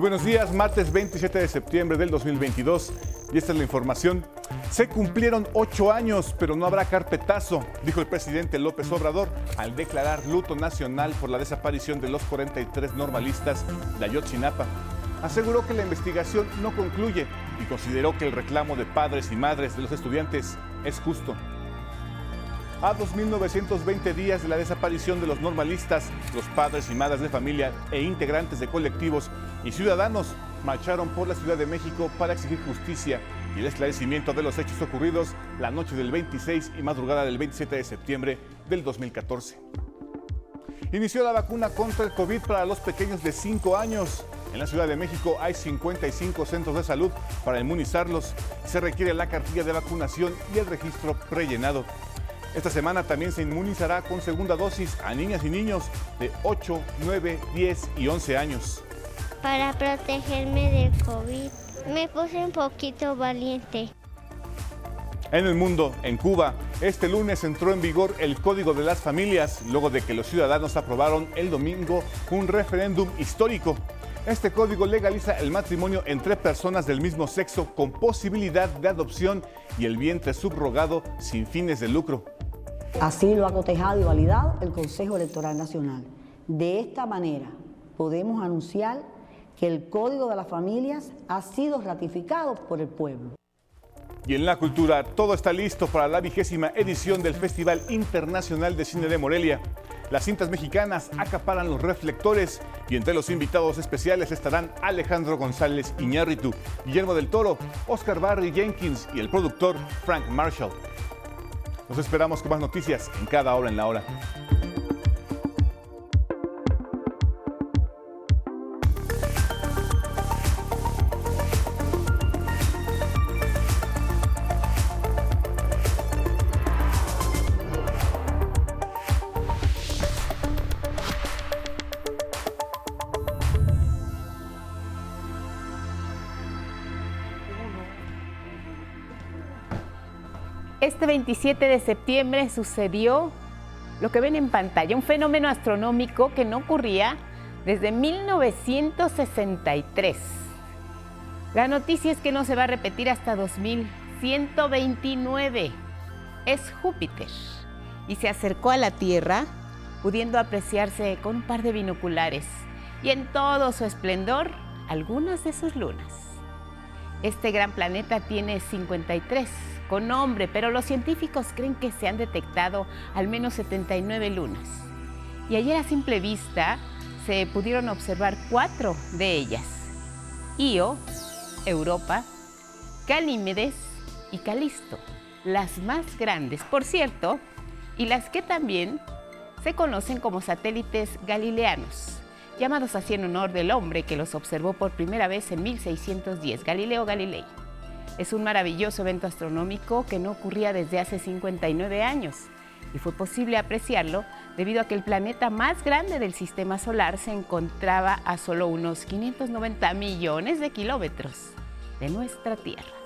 Buenos días, martes 27 de septiembre del 2022 y esta es la información. Se cumplieron ocho años, pero no habrá carpetazo, dijo el presidente López Obrador al declarar luto nacional por la desaparición de los 43 normalistas de Ayotzinapa. Aseguró que la investigación no concluye y consideró que el reclamo de padres y madres de los estudiantes es justo. A 2.920 días de la desaparición de los normalistas, los padres y madres de familia e integrantes de colectivos y ciudadanos marcharon por la Ciudad de México para exigir justicia y el esclarecimiento de los hechos ocurridos la noche del 26 y madrugada del 27 de septiembre del 2014. Inició la vacuna contra el COVID para los pequeños de 5 años. En la Ciudad de México hay 55 centros de salud para inmunizarlos. Se requiere la cartilla de vacunación y el registro prellenado. Esta semana también se inmunizará con segunda dosis a niñas y niños de 8, 9, 10 y 11 años. Para protegerme del COVID, me puse un poquito valiente. En el mundo, en Cuba, este lunes entró en vigor el Código de las Familias, luego de que los ciudadanos aprobaron el domingo un referéndum histórico. Este código legaliza el matrimonio entre personas del mismo sexo con posibilidad de adopción y el vientre subrogado sin fines de lucro. Así lo ha cotejado y validado el Consejo Electoral Nacional. De esta manera podemos anunciar que el Código de las Familias ha sido ratificado por el pueblo. Y en la cultura, todo está listo para la vigésima edición del Festival Internacional de Cine de Morelia. Las cintas mexicanas acaparan los reflectores y entre los invitados especiales estarán Alejandro González Iñárritu, Guillermo del Toro, Oscar Barry Jenkins y el productor Frank Marshall. Nos esperamos con más noticias en cada hora en la hora. 27 de septiembre sucedió lo que ven en pantalla, un fenómeno astronómico que no ocurría desde 1963. La noticia es que no se va a repetir hasta 2129. Es Júpiter y se acercó a la Tierra pudiendo apreciarse con un par de binoculares y en todo su esplendor algunas de sus lunas. Este gran planeta tiene 53 con nombre, pero los científicos creen que se han detectado al menos 79 lunas. Y ayer a simple vista se pudieron observar cuatro de ellas. Io, Europa, Ganímedes y Calisto, las más grandes, por cierto, y las que también se conocen como satélites galileanos, llamados así en honor del hombre que los observó por primera vez en 1610, Galileo Galilei. Es un maravilloso evento astronómico que no ocurría desde hace 59 años y fue posible apreciarlo debido a que el planeta más grande del sistema solar se encontraba a solo unos 590 millones de kilómetros de nuestra Tierra.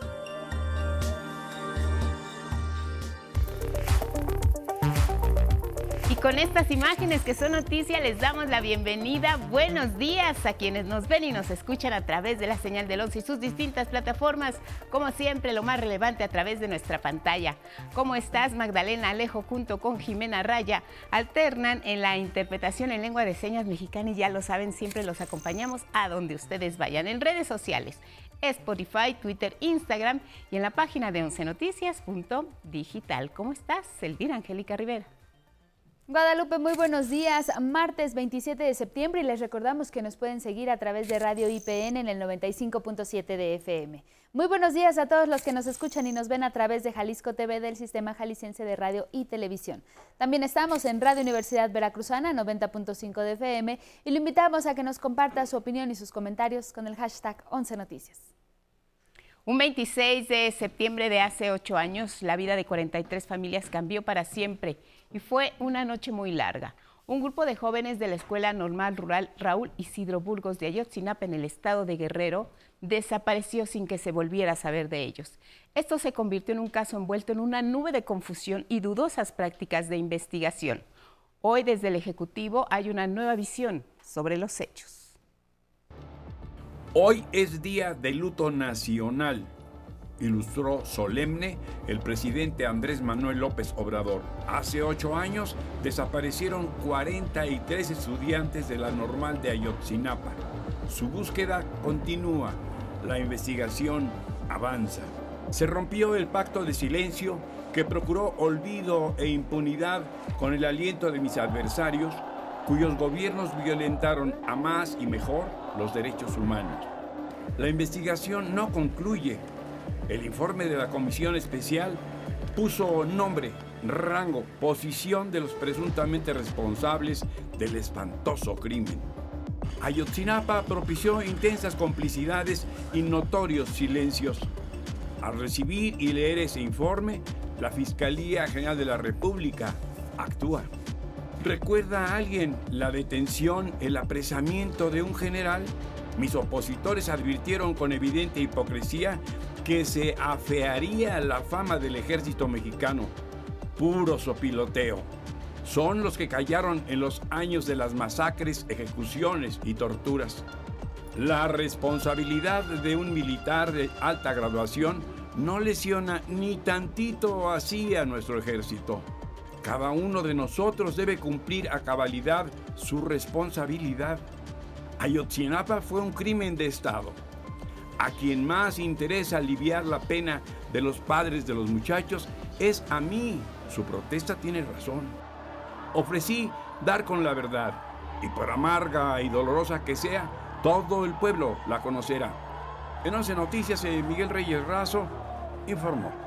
Con estas imágenes que son noticia les damos la bienvenida. Buenos días a quienes nos ven y nos escuchan a través de la señal del 11 y sus distintas plataformas. Como siempre, lo más relevante a través de nuestra pantalla. ¿Cómo estás, Magdalena Alejo, junto con Jimena Raya? Alternan en la interpretación en lengua de señas mexicana y ya lo saben, siempre los acompañamos a donde ustedes vayan. En redes sociales, Spotify, Twitter, Instagram y en la página de 11noticias.digital. ¿Cómo estás, Elvira Angélica Rivera? Guadalupe, muy buenos días. Martes 27 de septiembre y les recordamos que nos pueden seguir a través de Radio IPN en el 95.7 de FM. Muy buenos días a todos los que nos escuchan y nos ven a través de Jalisco TV del Sistema Jalisciense de Radio y Televisión. También estamos en Radio Universidad Veracruzana 90.5 de FM y lo invitamos a que nos comparta su opinión y sus comentarios con el hashtag 11 Noticias. Un 26 de septiembre de hace ocho años, la vida de 43 familias cambió para siempre y fue una noche muy larga. Un grupo de jóvenes de la Escuela Normal Rural Raúl Isidro Burgos de Ayotzinapa en el estado de Guerrero desapareció sin que se volviera a saber de ellos. Esto se convirtió en un caso envuelto en una nube de confusión y dudosas prácticas de investigación. Hoy desde el Ejecutivo hay una nueva visión sobre los hechos. Hoy es día de luto nacional, ilustró solemne el presidente Andrés Manuel López Obrador. Hace ocho años desaparecieron 43 estudiantes de la normal de Ayotzinapa. Su búsqueda continúa, la investigación avanza. Se rompió el pacto de silencio que procuró olvido e impunidad con el aliento de mis adversarios, cuyos gobiernos violentaron a más y mejor los derechos humanos. La investigación no concluye. El informe de la Comisión Especial puso nombre, rango, posición de los presuntamente responsables del espantoso crimen. Ayotzinapa propició intensas complicidades y notorios silencios. Al recibir y leer ese informe, la Fiscalía General de la República actúa. ¿Recuerda alguien la detención, el apresamiento de un general? Mis opositores advirtieron con evidente hipocresía que se afearía la fama del ejército mexicano. Puro sopiloteo. Son los que callaron en los años de las masacres, ejecuciones y torturas. La responsabilidad de un militar de alta graduación no lesiona ni tantito así a nuestro ejército. Cada uno de nosotros debe cumplir a cabalidad su responsabilidad. Ayotzinapa fue un crimen de Estado. A quien más interesa aliviar la pena de los padres de los muchachos es a mí. Su protesta tiene razón. Ofrecí dar con la verdad, y por amarga y dolorosa que sea, todo el pueblo la conocerá. En 11 Noticias, eh, Miguel Reyes Razo informó.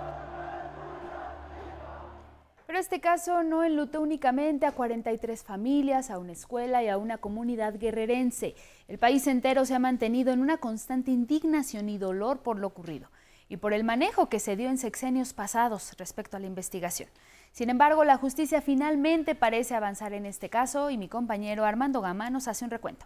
Pero este caso no enlutó únicamente a 43 familias, a una escuela y a una comunidad guerrerense. El país entero se ha mantenido en una constante indignación y dolor por lo ocurrido y por el manejo que se dio en sexenios pasados respecto a la investigación. Sin embargo, la justicia finalmente parece avanzar en este caso y mi compañero Armando Gama nos hace un recuento.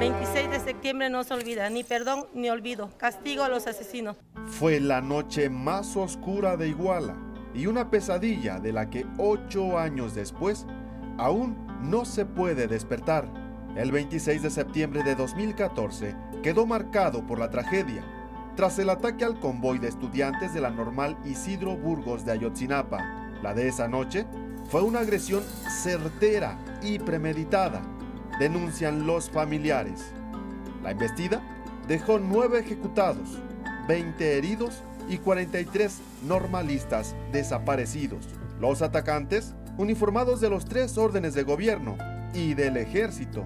26 de septiembre no se olvida, ni perdón ni olvido. Castigo a los asesinos. Fue la noche más oscura de Iguala y una pesadilla de la que ocho años después aún no se puede despertar. El 26 de septiembre de 2014 quedó marcado por la tragedia tras el ataque al convoy de estudiantes de la normal Isidro Burgos de Ayotzinapa. La de esa noche fue una agresión certera y premeditada denuncian los familiares. La embestida dejó nueve ejecutados, 20 heridos y 43 normalistas desaparecidos. Los atacantes, uniformados de los tres órdenes de gobierno y del ejército.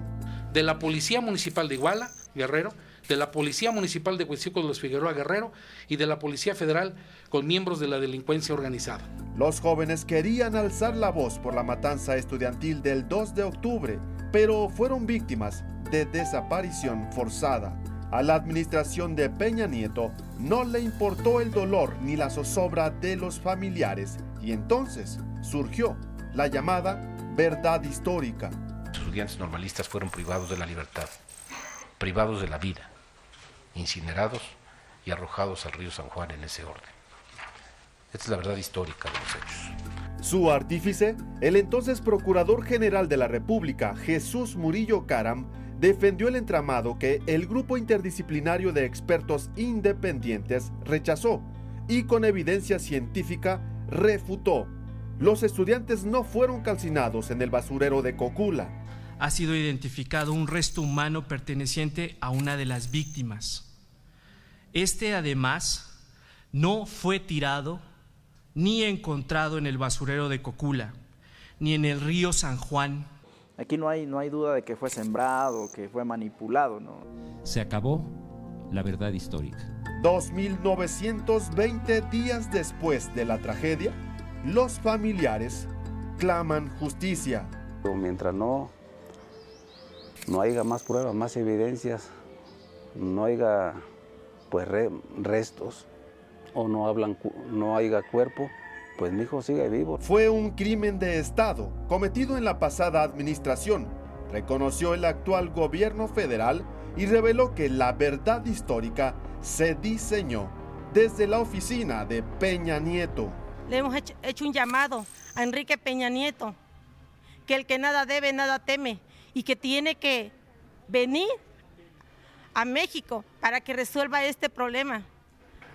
De la Policía Municipal de Iguala, Guerrero, de la Policía Municipal de Huizuco de los Figueroa Guerrero y de la Policía Federal con miembros de la delincuencia organizada. Los jóvenes querían alzar la voz por la matanza estudiantil del 2 de octubre pero fueron víctimas de desaparición forzada. A la administración de Peña Nieto no le importó el dolor ni la zozobra de los familiares y entonces surgió la llamada verdad histórica. Los estudiantes normalistas fueron privados de la libertad, privados de la vida, incinerados y arrojados al río San Juan en ese orden. Esta es la verdad histórica de los hechos. Su artífice, el entonces Procurador General de la República, Jesús Murillo Caram, defendió el entramado que el grupo interdisciplinario de expertos independientes rechazó y con evidencia científica refutó. Los estudiantes no fueron calcinados en el basurero de Cocula. Ha sido identificado un resto humano perteneciente a una de las víctimas. Este además no fue tirado ni encontrado en el basurero de Cocula, ni en el río San Juan. Aquí no hay, no hay duda de que fue sembrado, que fue manipulado, ¿no? Se acabó la verdad histórica. 2920 días después de la tragedia, los familiares claman justicia. Mientras no, no haya más pruebas, más evidencias, no haya pues restos, o no, hablan, no haya cuerpo, pues mi hijo sigue vivo. Fue un crimen de Estado cometido en la pasada administración, reconoció el actual gobierno federal y reveló que la verdad histórica se diseñó desde la oficina de Peña Nieto. Le hemos hecho, hecho un llamado a Enrique Peña Nieto que el que nada debe, nada teme y que tiene que venir a México para que resuelva este problema,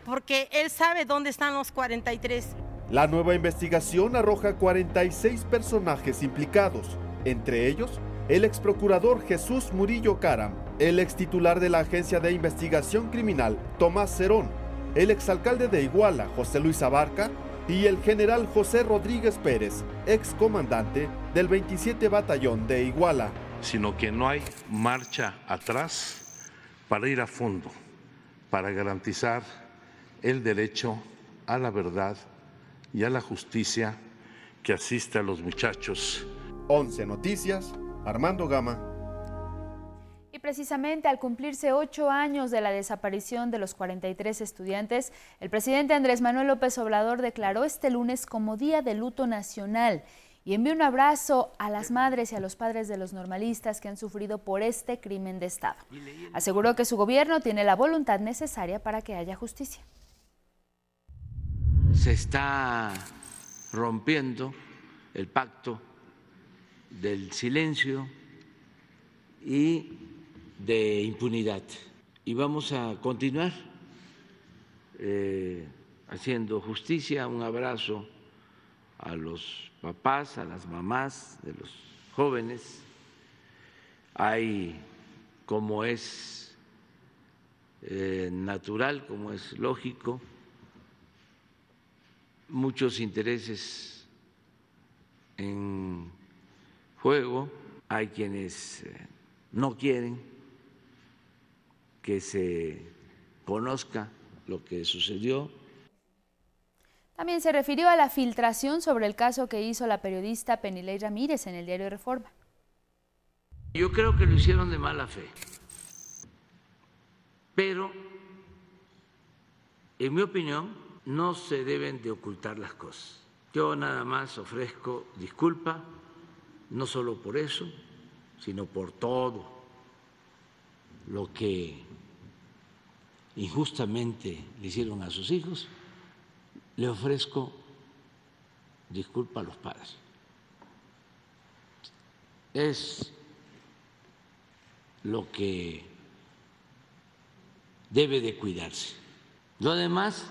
porque él sabe dónde están los 43. La nueva investigación arroja 46 personajes implicados, entre ellos el ex procurador Jesús Murillo Caram, el ex titular de la Agencia de Investigación Criminal Tomás Cerón, el exalcalde de Iguala José Luis Abarca y el general José Rodríguez Pérez, ex comandante del 27 Batallón de Iguala. Sino que no hay marcha atrás para ir a fondo, para garantizar el derecho a la verdad y a la justicia que asiste a los muchachos. 11 Noticias, Armando Gama. Y precisamente al cumplirse ocho años de la desaparición de los 43 estudiantes, el presidente Andrés Manuel López Obrador declaró este lunes como Día de Luto Nacional y envió un abrazo a las madres y a los padres de los normalistas que han sufrido por este crimen de Estado. Aseguró que su gobierno tiene la voluntad necesaria para que haya justicia. Se está rompiendo el pacto del silencio y de impunidad. Y vamos a continuar eh, haciendo justicia. Un abrazo a los papás, a las mamás de los jóvenes. Hay, como es eh, natural, como es lógico, muchos intereses en juego. Hay quienes eh, no quieren que se conozca lo que sucedió. También se refirió a la filtración sobre el caso que hizo la periodista Penilei Ramírez en el diario Reforma. Yo creo que lo hicieron de mala fe, pero en mi opinión no se deben de ocultar las cosas. Yo nada más ofrezco disculpa, no solo por eso, sino por todo lo que injustamente le hicieron a sus hijos, le ofrezco disculpa a los padres. Es lo que debe de cuidarse. Lo demás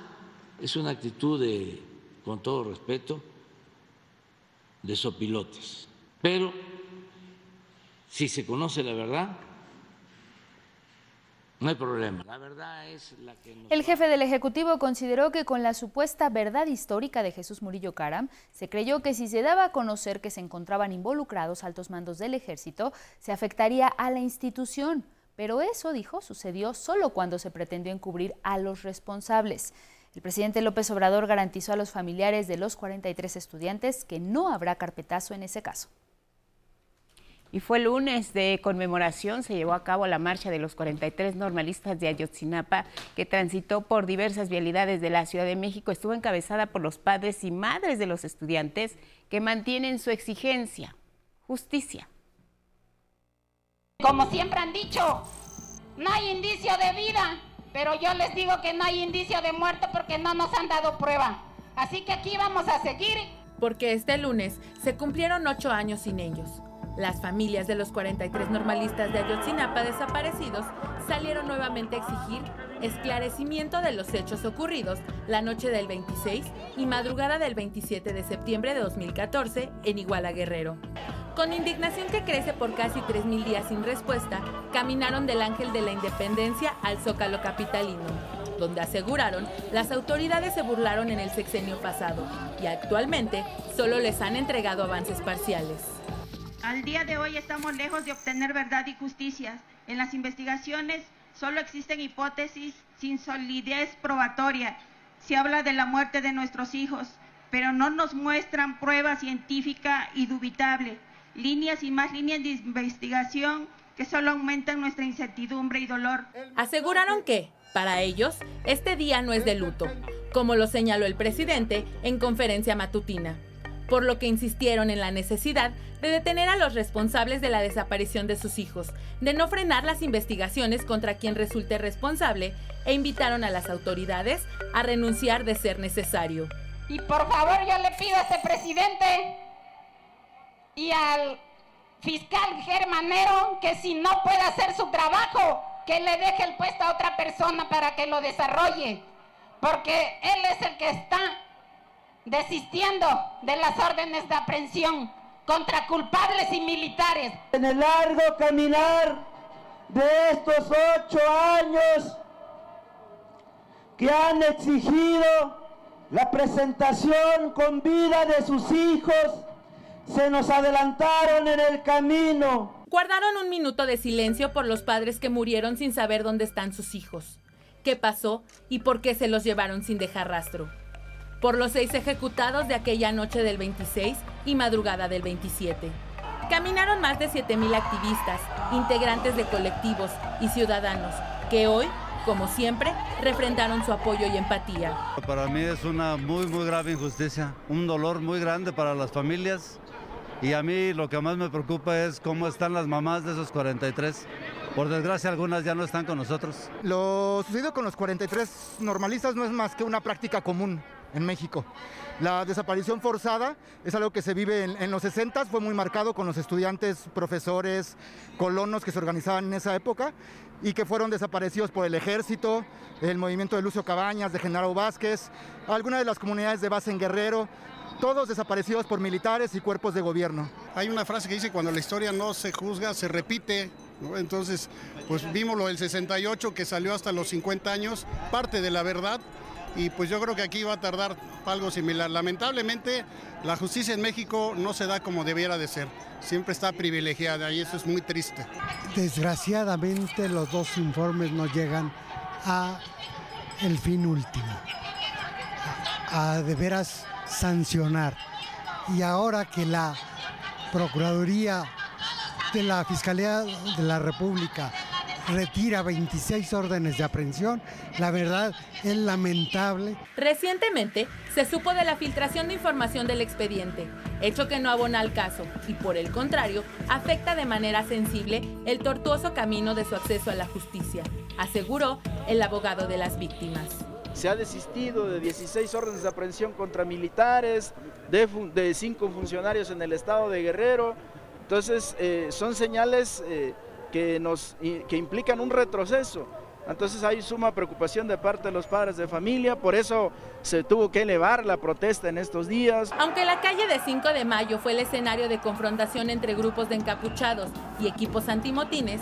es una actitud de, con todo respeto, de sopilotes. Pero si se conoce la verdad, no hay problema. La verdad es la que El jefe del Ejecutivo consideró que con la supuesta verdad histórica de Jesús Murillo Caram, se creyó que si se daba a conocer que se encontraban involucrados altos mandos del ejército, se afectaría a la institución. Pero eso, dijo, sucedió solo cuando se pretendió encubrir a los responsables. El presidente López Obrador garantizó a los familiares de los 43 estudiantes que no habrá carpetazo en ese caso. Y fue lunes de conmemoración, se llevó a cabo la marcha de los 43 normalistas de Ayotzinapa, que transitó por diversas vialidades de la Ciudad de México. Estuvo encabezada por los padres y madres de los estudiantes que mantienen su exigencia, justicia. Como siempre han dicho, no hay indicio de vida, pero yo les digo que no hay indicio de muerte porque no nos han dado prueba. Así que aquí vamos a seguir. Porque este lunes se cumplieron ocho años sin ellos. Las familias de los 43 normalistas de Ayotzinapa desaparecidos salieron nuevamente a exigir esclarecimiento de los hechos ocurridos la noche del 26 y madrugada del 27 de septiembre de 2014 en Iguala Guerrero. Con indignación que crece por casi 3.000 días sin respuesta, caminaron del Ángel de la Independencia al Zócalo Capitalino, donde aseguraron las autoridades se burlaron en el sexenio pasado y actualmente solo les han entregado avances parciales. Al día de hoy estamos lejos de obtener verdad y justicia. En las investigaciones solo existen hipótesis sin solidez probatoria. Se habla de la muerte de nuestros hijos, pero no nos muestran prueba científica y dubitable. Líneas y más líneas de investigación que solo aumentan nuestra incertidumbre y dolor. Aseguraron que, para ellos, este día no es de luto, como lo señaló el presidente en conferencia matutina por lo que insistieron en la necesidad de detener a los responsables de la desaparición de sus hijos, de no frenar las investigaciones contra quien resulte responsable e invitaron a las autoridades a renunciar de ser necesario. Y por favor yo le pido a este presidente y al fiscal Germanero que si no puede hacer su trabajo, que le deje el puesto a otra persona para que lo desarrolle, porque él es el que está desistiendo de las órdenes de aprehensión contra culpables y militares. En el largo caminar de estos ocho años que han exigido la presentación con vida de sus hijos, se nos adelantaron en el camino. Guardaron un minuto de silencio por los padres que murieron sin saber dónde están sus hijos, qué pasó y por qué se los llevaron sin dejar rastro. Por los seis ejecutados de aquella noche del 26 y madrugada del 27. Caminaron más de 7.000 activistas, integrantes de colectivos y ciudadanos que hoy como siempre, refrendaron su apoyo y empatía. Para mí es una muy, muy grave injusticia, un dolor muy grande para las familias y a mí lo que más me preocupa es cómo están las mamás de esos 43. Por desgracia algunas ya no están con nosotros. Lo sucedido con los 43 normalistas no es más que una práctica común en México. La desaparición forzada es algo que se vive en, los 60, fue muy marcado con los estudiantes, profesores, colonos que se organizaban en esa época y que fueron desaparecidos por el ejército, el movimiento de Lucio Cabañas, de Genaro Vázquez, algunas de las comunidades de base en Guerrero, todos desaparecidos por militares y cuerpos de gobierno. Hay una frase que dice, cuando la historia no se juzga, se repite. Entonces, pues vimos lo del 68 que salió hasta los 50 años, parte de la verdad, y pues yo creo que aquí va a tardar algo similar. Lamentablemente, la justicia en México no se da como debiera de ser, siempre está privilegiada y eso es muy triste. Desgraciadamente los dos informes no llegan a el fin último, a de veras sancionar. Y ahora que la Procuraduría de la Fiscalía de la República retira 26 órdenes de aprehensión, la verdad es lamentable. Recientemente se supo de la filtración de información del expediente, hecho que no abona al caso y por el contrario afecta de manera sensible el tortuoso camino de su acceso a la justicia, aseguró el abogado de las víctimas se ha desistido de 16 órdenes de aprehensión contra militares, de, de cinco funcionarios en el estado de Guerrero. Entonces, eh, son señales eh, que, nos, que implican un retroceso. Entonces hay suma preocupación de parte de los padres de familia, por eso se tuvo que elevar la protesta en estos días. Aunque la calle de 5 de mayo fue el escenario de confrontación entre grupos de encapuchados y equipos antimotines,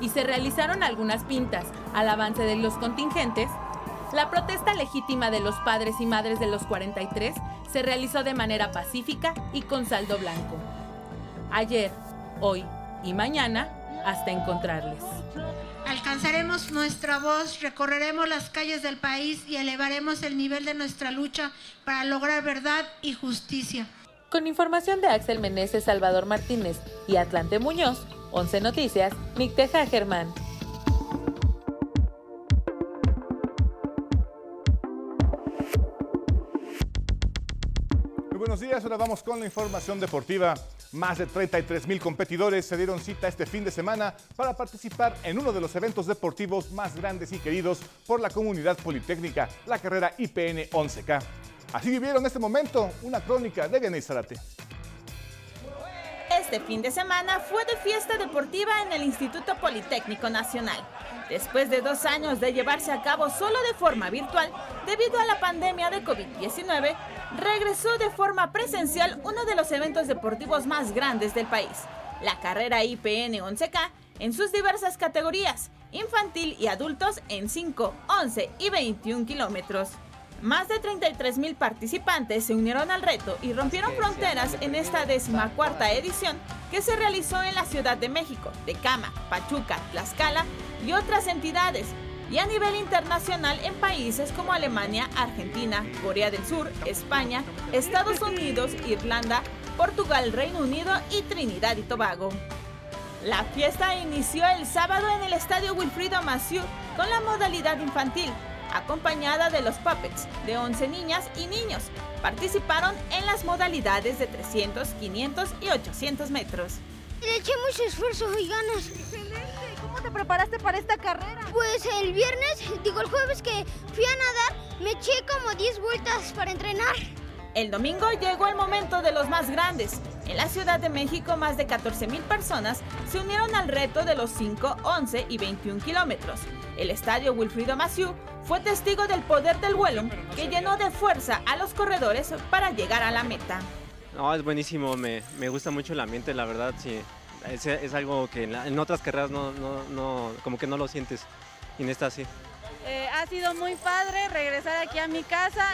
y se realizaron algunas pintas al avance de los contingentes, la protesta legítima de los padres y madres de los 43 se realizó de manera pacífica y con saldo blanco. Ayer, hoy y mañana, hasta encontrarles. Alcanzaremos nuestra voz, recorreremos las calles del país y elevaremos el nivel de nuestra lucha para lograr verdad y justicia. Con información de Axel Meneses, Salvador Martínez y Atlante Muñoz, 11 Noticias, Micteja Germán. Buenos días. Ahora vamos con la información deportiva. Más de 33 mil competidores se dieron cita este fin de semana para participar en uno de los eventos deportivos más grandes y queridos por la comunidad politécnica, la carrera IPN 11K. Así vivieron este momento una crónica de Genei Zarate. Este fin de semana fue de fiesta deportiva en el Instituto Politécnico Nacional. Después de dos años de llevarse a cabo solo de forma virtual, debido a la pandemia de COVID-19, regresó de forma presencial uno de los eventos deportivos más grandes del país, la carrera IPN 11K en sus diversas categorías, infantil y adultos en 5, 11 y 21 kilómetros. Más de 33 mil participantes se unieron al reto y rompieron fronteras en esta decimacuarta edición que se realizó en la Ciudad de México, Tecama, Pachuca, Tlaxcala y otras entidades, y a nivel internacional en países como Alemania, Argentina, Corea del Sur, España, Estados Unidos, Irlanda, Portugal, Reino Unido y Trinidad y Tobago. La fiesta inició el sábado en el estadio Wilfrido Massieu con la modalidad infantil, acompañada de los puppets de 11 niñas y niños. Participaron en las modalidades de 300, 500 y 800 metros. Le eché mucho esfuerzo y ganas. ¿Cómo te preparaste para esta carrera? Pues el viernes, digo el jueves que fui a nadar, me eché como 10 vueltas para entrenar. El domingo llegó el momento de los más grandes. En la Ciudad de México, más de 14.000 personas se unieron al reto de los 5, 11 y 21 kilómetros. El estadio Wilfrido Maciú fue testigo del poder del vuelo que llenó de fuerza a los corredores para llegar a la meta. No, es buenísimo, me, me gusta mucho el ambiente, la verdad, sí. Es, es algo que en, la- en otras carreras no, no, no, como que no lo sientes, y en esta sí. Eh, ha sido muy padre regresar aquí a mi casa.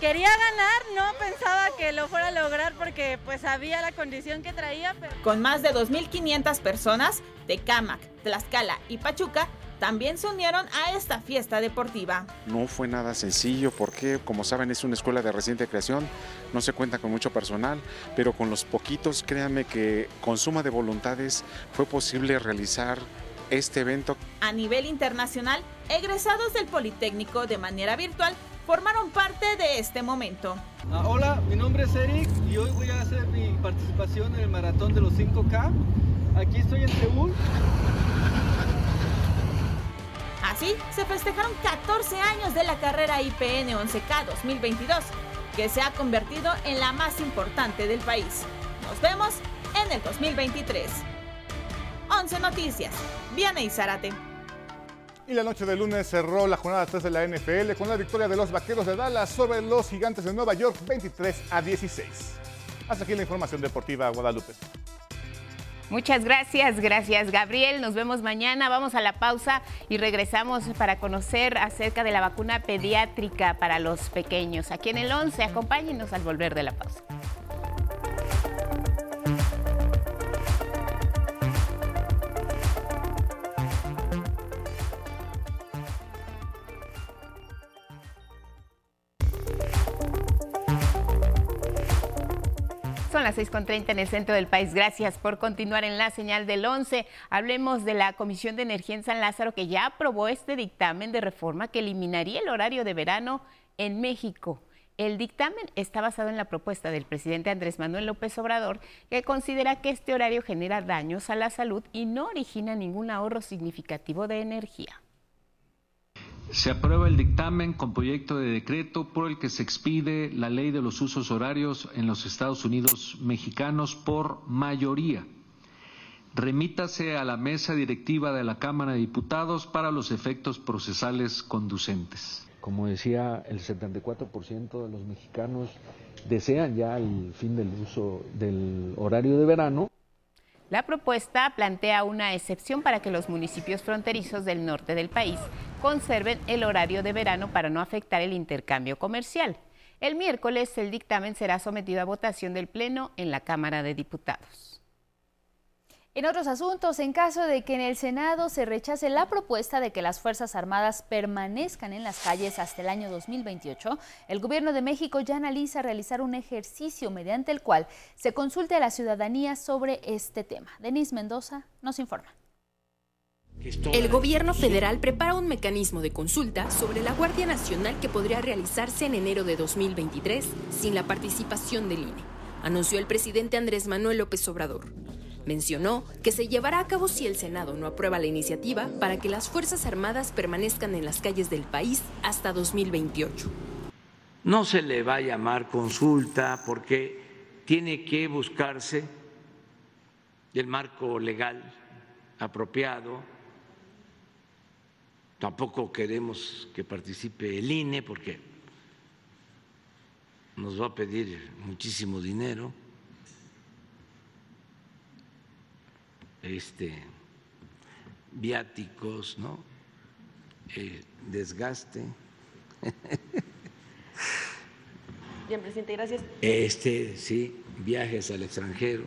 Quería ganar, no pensaba que lo fuera a lograr porque pues sabía la condición que traía, pero... Con más de 2.500 personas, Tecámac, Tlaxcala y Pachuca también se unieron a esta fiesta deportiva. No fue nada sencillo porque, como saben, es una escuela de reciente creación, no se cuenta con mucho personal, pero con los poquitos, créanme que con suma de voluntades fue posible realizar este evento. A nivel internacional, egresados del Politécnico de manera virtual formaron parte de este momento. Ah, hola, mi nombre es Eric y hoy voy a hacer mi participación en el maratón de los 5K. Aquí estoy en Seúl. Así se festejaron 14 años de la carrera IPN 11K 2022, que se ha convertido en la más importante del país. Nos vemos en el 2023. 11 Noticias, Viana y Zárate. Y la noche de lunes cerró la jornada 3 de la NFL con la victoria de los Vaqueros de Dallas sobre los Gigantes de Nueva York 23 a 16. Hasta aquí la información deportiva Guadalupe. Muchas gracias, gracias Gabriel. Nos vemos mañana. Vamos a la pausa y regresamos para conocer acerca de la vacuna pediátrica para los pequeños. Aquí en el 11, acompáñenos al volver de la pausa. Son las 6.30 en el centro del país. Gracias por continuar en la señal del 11. Hablemos de la Comisión de Energía en San Lázaro que ya aprobó este dictamen de reforma que eliminaría el horario de verano en México. El dictamen está basado en la propuesta del presidente Andrés Manuel López Obrador, que considera que este horario genera daños a la salud y no origina ningún ahorro significativo de energía. Se aprueba el dictamen con proyecto de decreto por el que se expide la ley de los usos horarios en los Estados Unidos mexicanos por mayoría. Remítase a la mesa directiva de la Cámara de Diputados para los efectos procesales conducentes. Como decía, el 74% de los mexicanos desean ya el fin del uso del horario de verano. La propuesta plantea una excepción para que los municipios fronterizos del norte del país conserven el horario de verano para no afectar el intercambio comercial. El miércoles el dictamen será sometido a votación del Pleno en la Cámara de Diputados. En otros asuntos, en caso de que en el Senado se rechace la propuesta de que las Fuerzas Armadas permanezcan en las calles hasta el año 2028, el Gobierno de México ya analiza realizar un ejercicio mediante el cual se consulte a la ciudadanía sobre este tema. Denise Mendoza nos informa. El gobierno federal prepara un mecanismo de consulta sobre la Guardia Nacional que podría realizarse en enero de 2023 sin la participación del INE, anunció el presidente Andrés Manuel López Obrador. Mencionó que se llevará a cabo si el Senado no aprueba la iniciativa para que las Fuerzas Armadas permanezcan en las calles del país hasta 2028. No se le va a llamar consulta porque tiene que buscarse el marco legal apropiado. Tampoco queremos que participe el INE porque nos va a pedir muchísimo dinero. Este, viáticos, ¿no? Eh, desgaste. Bien, presidente, gracias. Este, sí, viajes al extranjero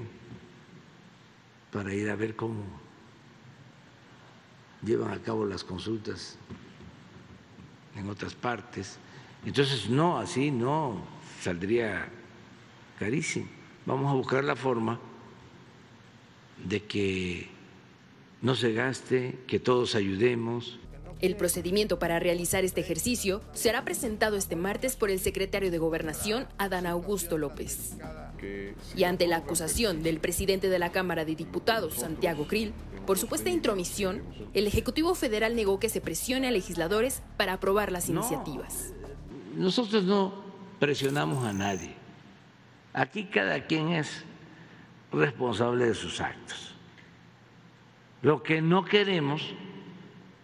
para ir a ver cómo llevan a cabo las consultas en otras partes. Entonces, no, así no, saldría carísimo. Vamos a buscar la forma de que no se gaste, que todos ayudemos. El procedimiento para realizar este ejercicio será presentado este martes por el secretario de Gobernación, Adán Augusto López. Y ante la acusación del presidente de la Cámara de Diputados, Santiago Krill, por supuesta intromisión, el Ejecutivo Federal negó que se presione a legisladores para aprobar las No. iniciativas. Nosotros no presionamos a nadie. Aquí cada quien es responsable de sus actos. Lo que no queremos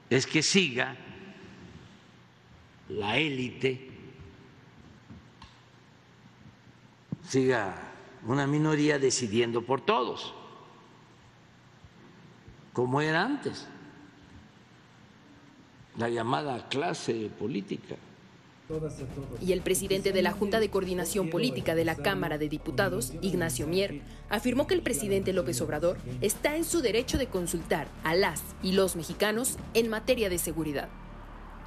es que siga la élite, siga una minoría decidiendo por todos, como era antes, la llamada clase política. Y el presidente de la Junta de Coordinación Política de la Cámara de Diputados, Ignacio Mier, afirmó que el presidente López Obrador está en su derecho de consultar a las y los mexicanos en materia de seguridad.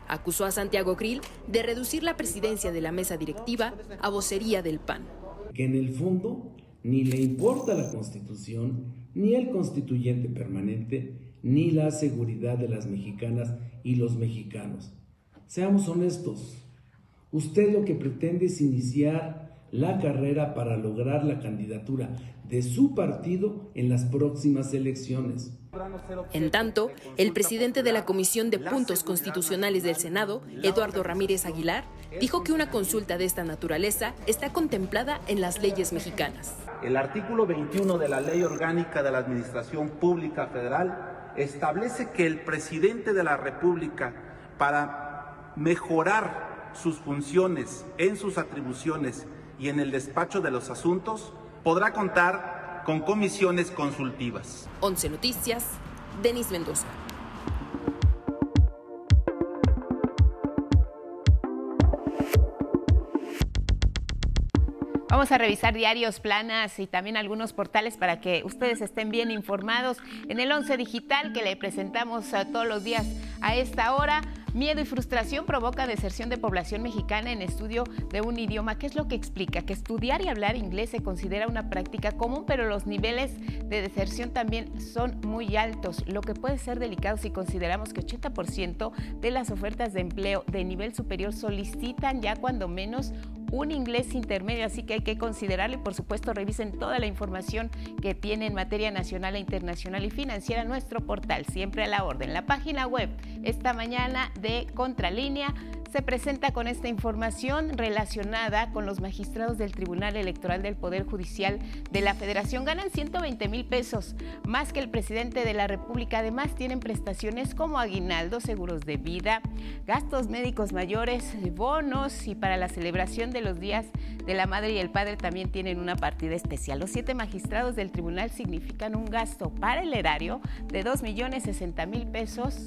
Acusó a Santiago Krill de reducir la presidencia de la mesa directiva a vocería del PAN. Que en el fondo ni le importa la constitución, ni el constituyente permanente, ni la seguridad de las mexicanas y los mexicanos. Seamos honestos, Usted lo que pretende es iniciar la carrera para lograr la candidatura de su partido en las próximas elecciones. En tanto, el presidente de la Comisión de Puntos Constitucionales del Senado, Eduardo Ramírez Aguilar, dijo que una consulta de esta naturaleza está contemplada en las leyes mexicanas. El artículo 21 de la Ley Orgánica de la Administración Pública Federal establece que el presidente de la República, para mejorar sus funciones, en sus atribuciones y en el despacho de los asuntos, podrá contar con comisiones consultivas. 11 Noticias, Denis Mendoza. Vamos a revisar diarios, planas y también algunos portales para que ustedes estén bien informados en el 11 Digital que le presentamos todos los días a esta hora. Miedo y frustración provoca deserción de población mexicana en estudio de un idioma. ¿Qué es lo que explica? Que estudiar y hablar inglés se considera una práctica común, pero los niveles de deserción también son muy altos, lo que puede ser delicado si consideramos que 80% de las ofertas de empleo de nivel superior solicitan ya cuando menos un inglés intermedio, así que hay que considerarlo y por supuesto revisen toda la información que tiene en materia nacional e internacional y financiera nuestro portal, siempre a la orden. La página web esta mañana de Contralínea se presenta con esta información relacionada con los magistrados del Tribunal Electoral del Poder Judicial de la Federación. Ganan 120 mil pesos, más que el presidente de la República. Además, tienen prestaciones como aguinaldo, seguros de vida, gastos médicos mayores, bonos y para la celebración de los días de la Madre y el Padre también tienen una partida especial. Los siete magistrados del tribunal significan un gasto para el erario de 2 millones 60 mil pesos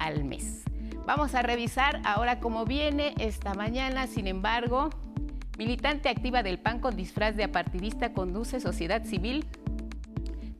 al mes. Vamos a revisar ahora cómo viene esta mañana, sin embargo, militante activa del PAN con disfraz de apartidista conduce sociedad civil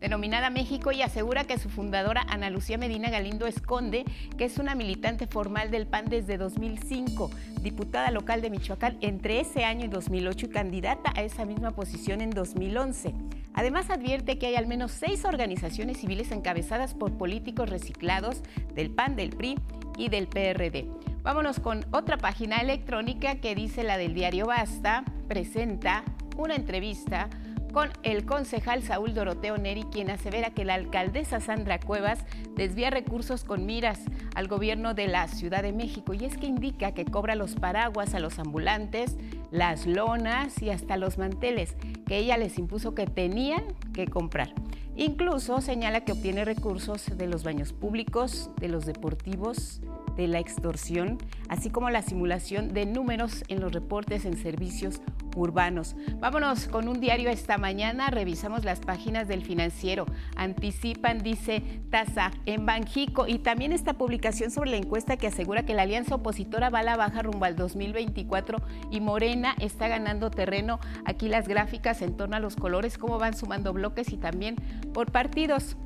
denominada México y asegura que su fundadora Ana Lucía Medina Galindo esconde que es una militante formal del PAN desde 2005, diputada local de Michoacán entre ese año y 2008 y candidata a esa misma posición en 2011. Además advierte que hay al menos seis organizaciones civiles encabezadas por políticos reciclados del PAN, del PRI y del PRD. Vámonos con otra página electrónica que dice la del diario Basta, presenta una entrevista con el concejal Saúl Doroteo Neri, quien asevera que la alcaldesa Sandra Cuevas desvía recursos con miras al gobierno de la Ciudad de México. Y es que indica que cobra los paraguas a los ambulantes, las lonas y hasta los manteles que ella les impuso que tenían que comprar. Incluso señala que obtiene recursos de los baños públicos, de los deportivos, de la extorsión, así como la simulación de números en los reportes en servicios urbanos. Vámonos con un diario esta mañana, revisamos las páginas del financiero. Anticipan, dice tasa en Banjico y también esta publicación sobre la encuesta que asegura que la alianza opositora va a la baja rumbo al 2024 y Morena está ganando terreno. Aquí las gráficas en torno a los colores, cómo van sumando bloques y también por partidos.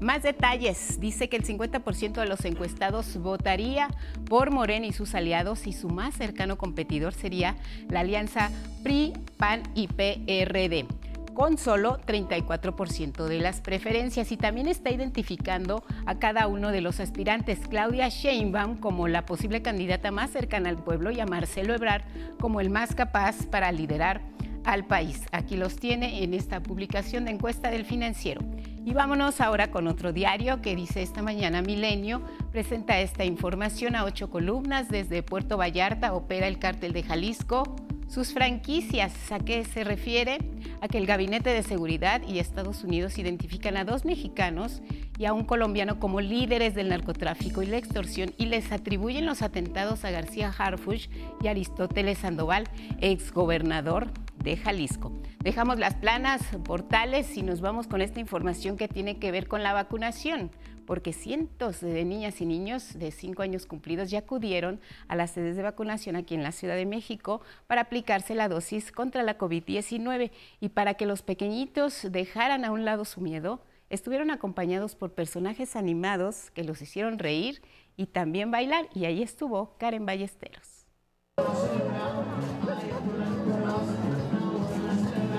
Más detalles. Dice que el 50% de los encuestados votaría por Morena y sus aliados y su más cercano competidor sería la alianza PRI, PAN y PRD con solo 34% de las preferencias y también está identificando a cada uno de los aspirantes. Claudia Sheinbaum como la posible candidata más cercana al pueblo y a Marcelo Ebrard como el más capaz para liderar al país. Aquí los tiene en esta publicación de encuesta del financiero. Y vámonos ahora con otro diario que dice esta mañana Milenio, presenta esta información a ocho columnas. Desde Puerto Vallarta opera el cártel de Jalisco Sus franquicias, ¿a qué se refiere? A que el Gabinete de Seguridad y Estados Unidos identifican a dos mexicanos y a un colombiano como líderes del narcotráfico y la extorsión y les atribuyen los atentados a García Harfuch y Aristóteles Sandoval, exgobernador de Jalisco. Dejamos las planas, portales y nos vamos con esta información que tiene que ver con la vacunación porque cientos de niñas y niños de 5 años cumplidos ya acudieron a las sedes de vacunación aquí en la Ciudad de México para aplicarse la dosis contra la COVID-19 y para que los pequeñitos dejaran a un lado su miedo, estuvieron acompañados por personajes animados que los hicieron reír y también bailar y ahí estuvo Karen Ballesteros.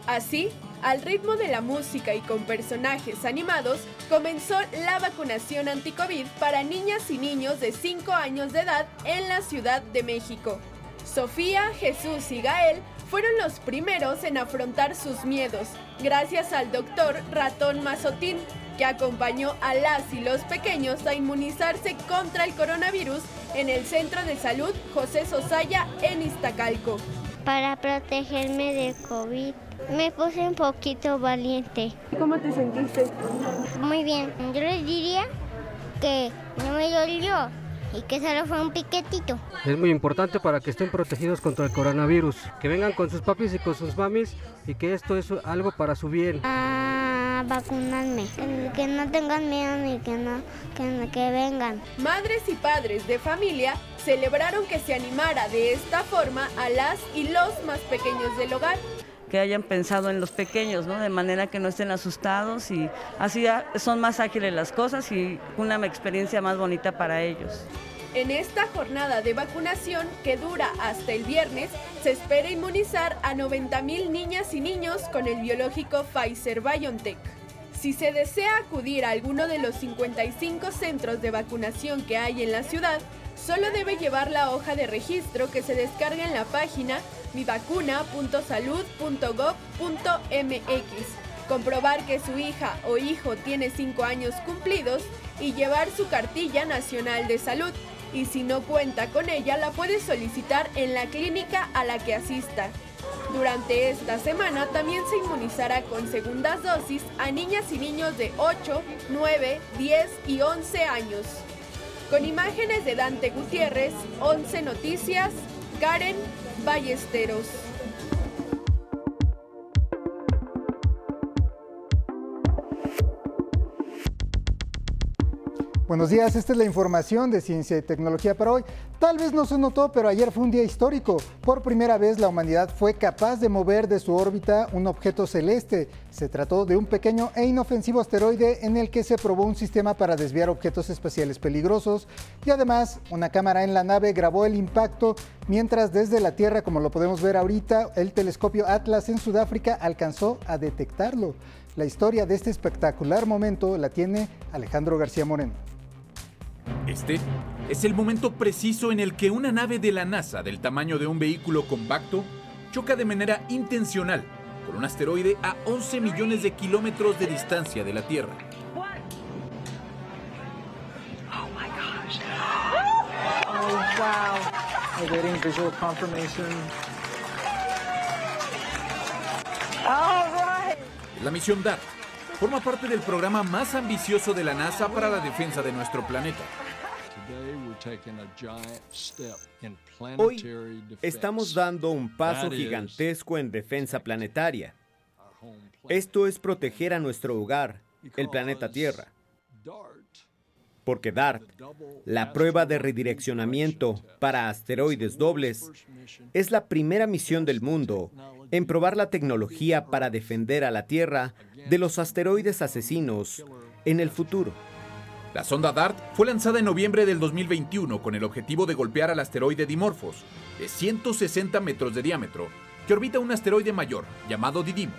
Así, al ritmo de la música y con personajes animados, comenzó la vacunación anti-COVID para niñas y niños de 5 años de edad en la Ciudad de México. Sofía, Jesús y Gael fueron los primeros en afrontar sus miedos, gracias al doctor Ratón Mazotín, que acompañó a las y los pequeños a inmunizarse contra el coronavirus en el Centro de Salud José Sosaya en Iztacalco. Para protegerme de COVID. Me puse un poquito valiente. ¿Cómo te sentiste? Muy bien. Yo les diría que no me dolió y que solo fue un piquetito. Es muy importante para que estén protegidos contra el coronavirus. Que vengan con sus papis y con sus mamis y que esto es algo para su bien. A vacunarme. Que no tengan miedo ni que no que, que vengan. Madres y padres de familia celebraron que se animara de esta forma a las y los más pequeños del hogar que hayan pensado en los pequeños, ¿no? de manera que no estén asustados y así son más ágiles las cosas y una experiencia más bonita para ellos. En esta jornada de vacunación que dura hasta el viernes, se espera inmunizar a 90 mil niñas y niños con el biológico Pfizer BioNTech. Si se desea acudir a alguno de los 55 centros de vacunación que hay en la ciudad, solo debe llevar la hoja de registro que se descarga en la página mivacuna.salud.gov.mx, comprobar que su hija o hijo tiene 5 años cumplidos y llevar su cartilla nacional de salud. Y si no cuenta con ella, la puede solicitar en la clínica a la que asista. Durante esta semana también se inmunizará con segundas dosis a niñas y niños de 8, 9, 10 y 11 años. Con imágenes de Dante Gutiérrez, 11 Noticias, Karen Ballesteros. Buenos días, esta es la información de ciencia y tecnología para hoy. Tal vez no se notó, pero ayer fue un día histórico. Por primera vez la humanidad fue capaz de mover de su órbita un objeto celeste. Se trató de un pequeño e inofensivo asteroide en el que se probó un sistema para desviar objetos espaciales peligrosos y además una cámara en la nave grabó el impacto mientras desde la Tierra, como lo podemos ver ahorita, el telescopio Atlas en Sudáfrica alcanzó a detectarlo. La historia de este espectacular momento la tiene Alejandro García Moreno. Este es el momento preciso en el que una nave de la NASA del tamaño de un vehículo compacto choca de manera intencional con un asteroide a 11 millones de kilómetros de distancia de la Tierra. La misión DART forma parte del programa más ambicioso de la NASA para la defensa de nuestro planeta. Hoy estamos dando un paso gigantesco en defensa planetaria. Esto es proteger a nuestro hogar, el planeta Tierra. Porque DART, la prueba de redireccionamiento para asteroides dobles, es la primera misión del mundo en probar la tecnología para defender a la Tierra de los asteroides asesinos en el futuro. La sonda DART fue lanzada en noviembre del 2021 con el objetivo de golpear al asteroide Dimorphos, de 160 metros de diámetro, que orbita un asteroide mayor, llamado Didymos.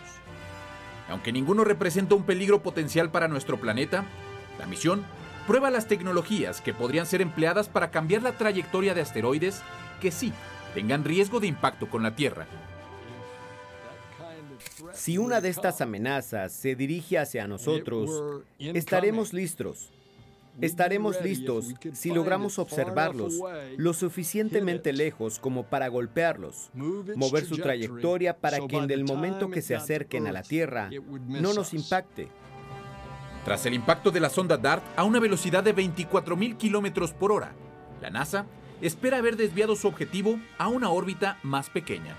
Aunque ninguno representa un peligro potencial para nuestro planeta, la misión prueba las tecnologías que podrían ser empleadas para cambiar la trayectoria de asteroides que sí tengan riesgo de impacto con la Tierra. Si una de estas amenazas se dirige hacia nosotros, estaremos listos Estaremos listos si logramos observarlos lo suficientemente lejos como para golpearlos, mover su trayectoria para que en el momento que se acerquen a la Tierra no nos impacte. Tras el impacto de la sonda DART a una velocidad de 24.000 kilómetros por hora, la NASA espera haber desviado su objetivo a una órbita más pequeña.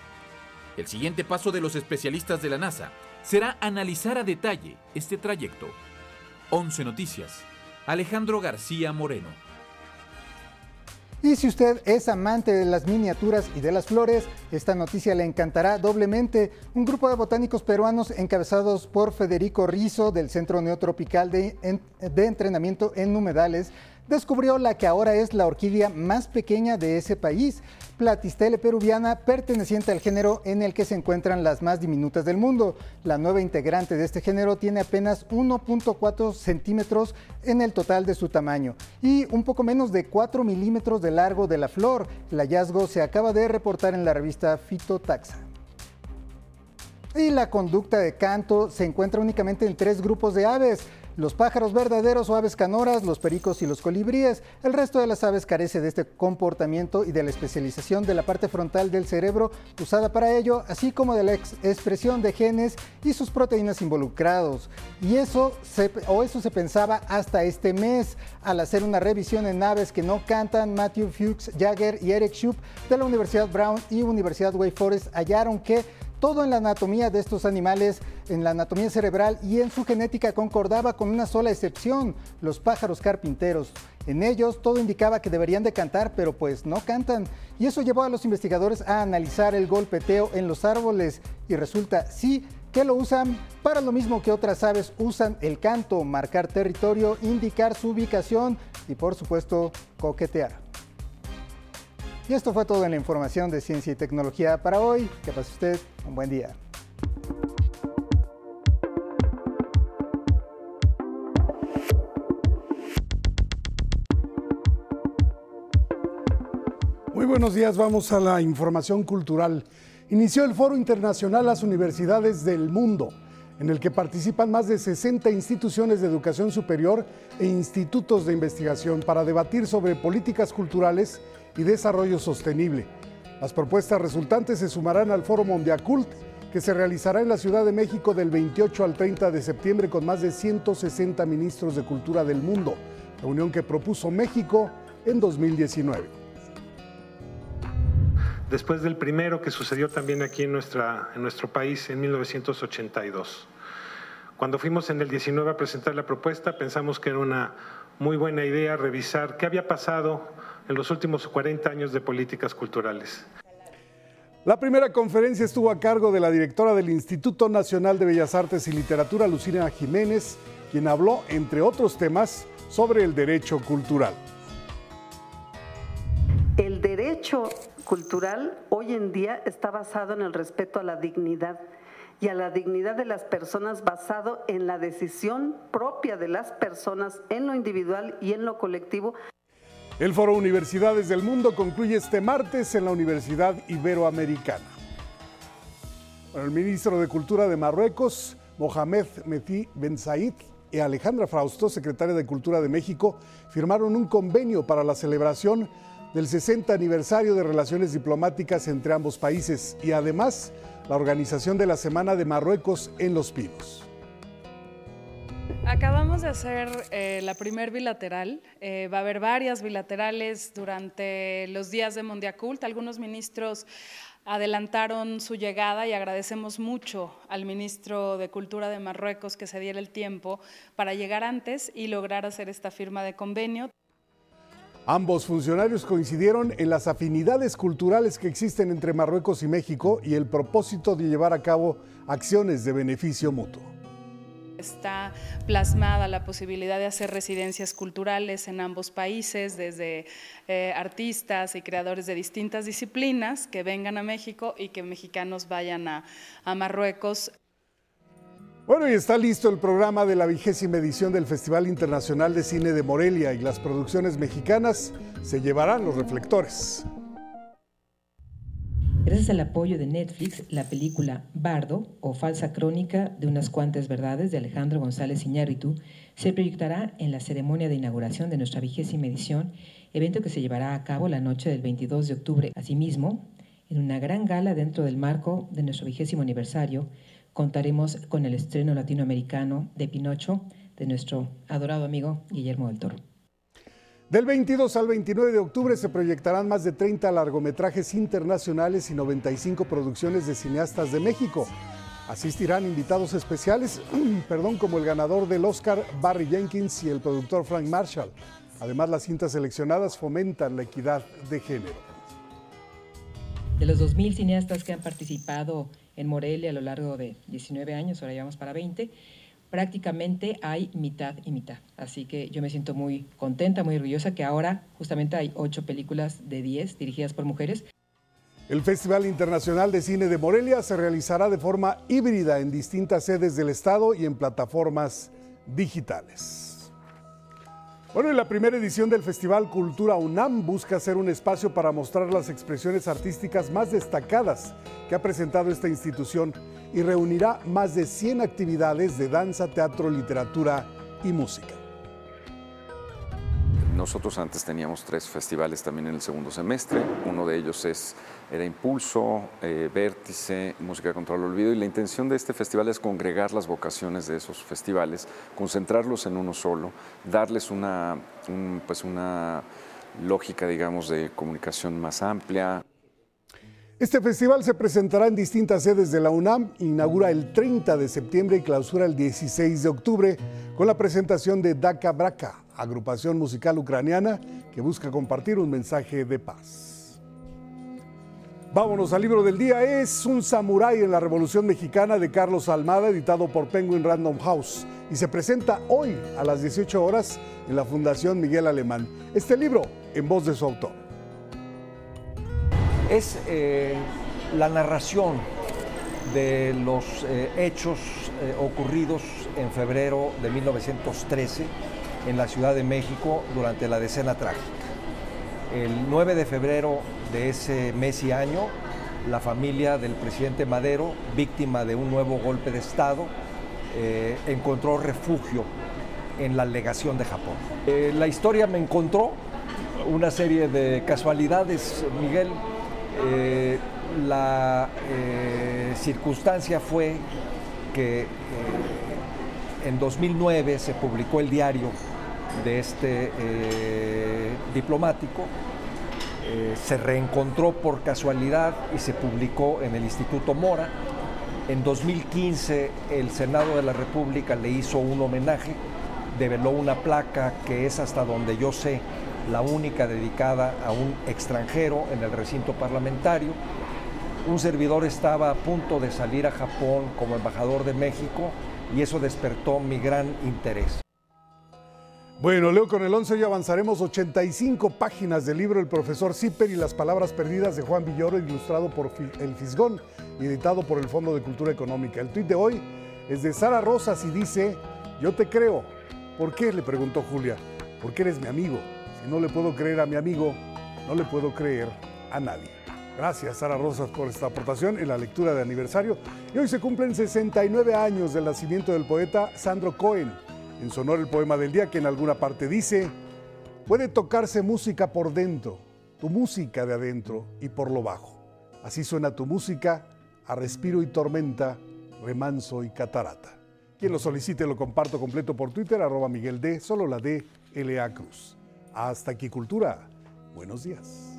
El siguiente paso de los especialistas de la NASA será analizar a detalle este trayecto. 11 Noticias. Alejandro García Moreno. Y si usted es amante de las miniaturas y de las flores, esta noticia le encantará doblemente. Un grupo de botánicos peruanos encabezados por Federico Rizo del Centro Neotropical de, de Entrenamiento en Humedales descubrió la que ahora es la orquídea más pequeña de ese país, Platistele peruviana, perteneciente al género en el que se encuentran las más diminutas del mundo. La nueva integrante de este género tiene apenas 1.4 centímetros en el total de su tamaño y un poco menos de 4 milímetros de largo de la flor. El hallazgo se acaba de reportar en la revista Phytotaxa. Y la conducta de canto se encuentra únicamente en tres grupos de aves los pájaros verdaderos o aves canoras, los pericos y los colibríes. El resto de las aves carece de este comportamiento y de la especialización de la parte frontal del cerebro usada para ello, así como de la expresión de genes y sus proteínas involucrados. Y eso se, o eso se pensaba hasta este mes. Al hacer una revisión en aves que no cantan, Matthew Fuchs, Jagger y Eric Schupp de la Universidad Brown y Universidad Wake Forest hallaron que todo en la anatomía de estos animales, en la anatomía cerebral y en su genética concordaba con una sola excepción, los pájaros carpinteros. En ellos todo indicaba que deberían de cantar, pero pues no cantan. Y eso llevó a los investigadores a analizar el golpeteo en los árboles y resulta sí que lo usan para lo mismo que otras aves usan el canto, marcar territorio, indicar su ubicación y por supuesto coquetear. Y esto fue todo en la información de ciencia y tecnología para hoy. Que pase usted un buen día. Muy buenos días, vamos a la información cultural. Inició el Foro Internacional Las Universidades del Mundo, en el que participan más de 60 instituciones de educación superior e institutos de investigación para debatir sobre políticas culturales y desarrollo sostenible. Las propuestas resultantes se sumarán al Foro Mondiacult, que se realizará en la Ciudad de México del 28 al 30 de septiembre con más de 160 ministros de cultura del mundo, reunión que propuso México en 2019. Después del primero que sucedió también aquí en, nuestra, en nuestro país en 1982. Cuando fuimos en el 19 a presentar la propuesta, pensamos que era una muy buena idea revisar qué había pasado en los últimos 40 años de políticas culturales. La primera conferencia estuvo a cargo de la directora del Instituto Nacional de Bellas Artes y Literatura, Lucina Jiménez, quien habló, entre otros temas, sobre el derecho cultural. El derecho cultural hoy en día está basado en el respeto a la dignidad y a la dignidad de las personas basado en la decisión propia de las personas en lo individual y en lo colectivo el Foro Universidades del Mundo concluye este martes en la Universidad Iberoamericana. el ministro de Cultura de Marruecos, Mohamed Meti Ben Said, y Alejandra Frausto, secretaria de Cultura de México, firmaron un convenio para la celebración del 60 aniversario de relaciones diplomáticas entre ambos países y además la organización de la Semana de Marruecos en Los Pinos. Acabamos de hacer eh, la primer bilateral. Eh, va a haber varias bilaterales durante los días de Mondiacult. Algunos ministros adelantaron su llegada y agradecemos mucho al ministro de Cultura de Marruecos que se diera el tiempo para llegar antes y lograr hacer esta firma de convenio. Ambos funcionarios coincidieron en las afinidades culturales que existen entre Marruecos y México y el propósito de llevar a cabo acciones de beneficio mutuo. Está plasmada la posibilidad de hacer residencias culturales en ambos países, desde eh, artistas y creadores de distintas disciplinas que vengan a México y que mexicanos vayan a, a Marruecos. Bueno, y está listo el programa de la vigésima edición del Festival Internacional de Cine de Morelia y las producciones mexicanas se llevarán los reflectores. Gracias al apoyo de Netflix, la película Bardo o Falsa Crónica de unas cuantas verdades de Alejandro González Iñárritu se proyectará en la ceremonia de inauguración de nuestra vigésima edición, evento que se llevará a cabo la noche del 22 de octubre. Asimismo, en una gran gala dentro del marco de nuestro vigésimo aniversario, contaremos con el estreno latinoamericano de Pinocho de nuestro adorado amigo Guillermo del Toro. Del 22 al 29 de octubre se proyectarán más de 30 largometrajes internacionales y 95 producciones de cineastas de México. Asistirán invitados especiales, perdón, como el ganador del Oscar Barry Jenkins y el productor Frank Marshall. Además, las cintas seleccionadas fomentan la equidad de género. De los 2.000 cineastas que han participado en Morelia a lo largo de 19 años, ahora llevamos para 20, prácticamente hay mitad y mitad. Así que yo me siento muy contenta, muy orgullosa que ahora justamente hay ocho películas de 10 dirigidas por mujeres. El Festival Internacional de Cine de Morelia se realizará de forma híbrida en distintas sedes del estado y en plataformas digitales. Bueno, en la primera edición del Festival Cultura UNAM busca ser un espacio para mostrar las expresiones artísticas más destacadas que ha presentado esta institución y reunirá más de 100 actividades de danza, teatro, literatura y música. Nosotros antes teníamos tres festivales también en el segundo semestre. Uno de ellos es, era Impulso, eh, Vértice, Música contra el Olvido. Y la intención de este festival es congregar las vocaciones de esos festivales, concentrarlos en uno solo, darles una, pues una lógica, digamos, de comunicación más amplia. Este festival se presentará en distintas sedes de la UNAM, inaugura el 30 de septiembre y clausura el 16 de octubre con la presentación de Daka Braka, agrupación musical ucraniana que busca compartir un mensaje de paz. Vámonos al libro del día. Es un samurái en la Revolución Mexicana de Carlos Almada, editado por Penguin Random House, y se presenta hoy a las 18 horas en la Fundación Miguel Alemán. Este libro en voz de su autor. Es eh, la narración de los eh, hechos eh, ocurridos en febrero de 1913 en la Ciudad de México durante la decena trágica. El 9 de febrero de ese mes y año, la familia del presidente Madero, víctima de un nuevo golpe de Estado, eh, encontró refugio en la legación de Japón. Eh, la historia me encontró una serie de casualidades, Miguel. Eh, la circunstancia fue que en 2009 se publicó el diario de este eh, diplomático, eh, se reencontró por casualidad y se publicó en el Instituto Mora. En 2015 el Senado de la República le hizo un homenaje, develó una placa que es hasta donde yo sé la única dedicada a un extranjero en el recinto parlamentario. Un servidor estaba a punto de salir a Japón como embajador de México y eso despertó mi gran interés. Bueno, leo con el 11 y avanzaremos 85 páginas del libro El profesor Zipper y las palabras perdidas de Juan Villoro, ilustrado por El Fisgón y editado por el Fondo de Cultura Económica. El tuit de hoy es de Sara Rosas y dice, yo te creo. ¿Por qué? le preguntó Julia. Porque eres mi amigo. Si no le puedo creer a mi amigo, no le puedo creer a nadie. Gracias, Sara Rosas, por esta aportación en la lectura de aniversario. Y hoy se cumplen 69 años del nacimiento del poeta Sandro Cohen en sonor el poema del día que en alguna parte dice, puede tocarse música por dentro, tu música de adentro y por lo bajo. Así suena tu música a respiro y tormenta, remanso y catarata. Quien lo solicite lo comparto completo por Twitter, arroba Miguel D, solo la D, L.A. Cruz. Hasta aquí Cultura. Buenos días.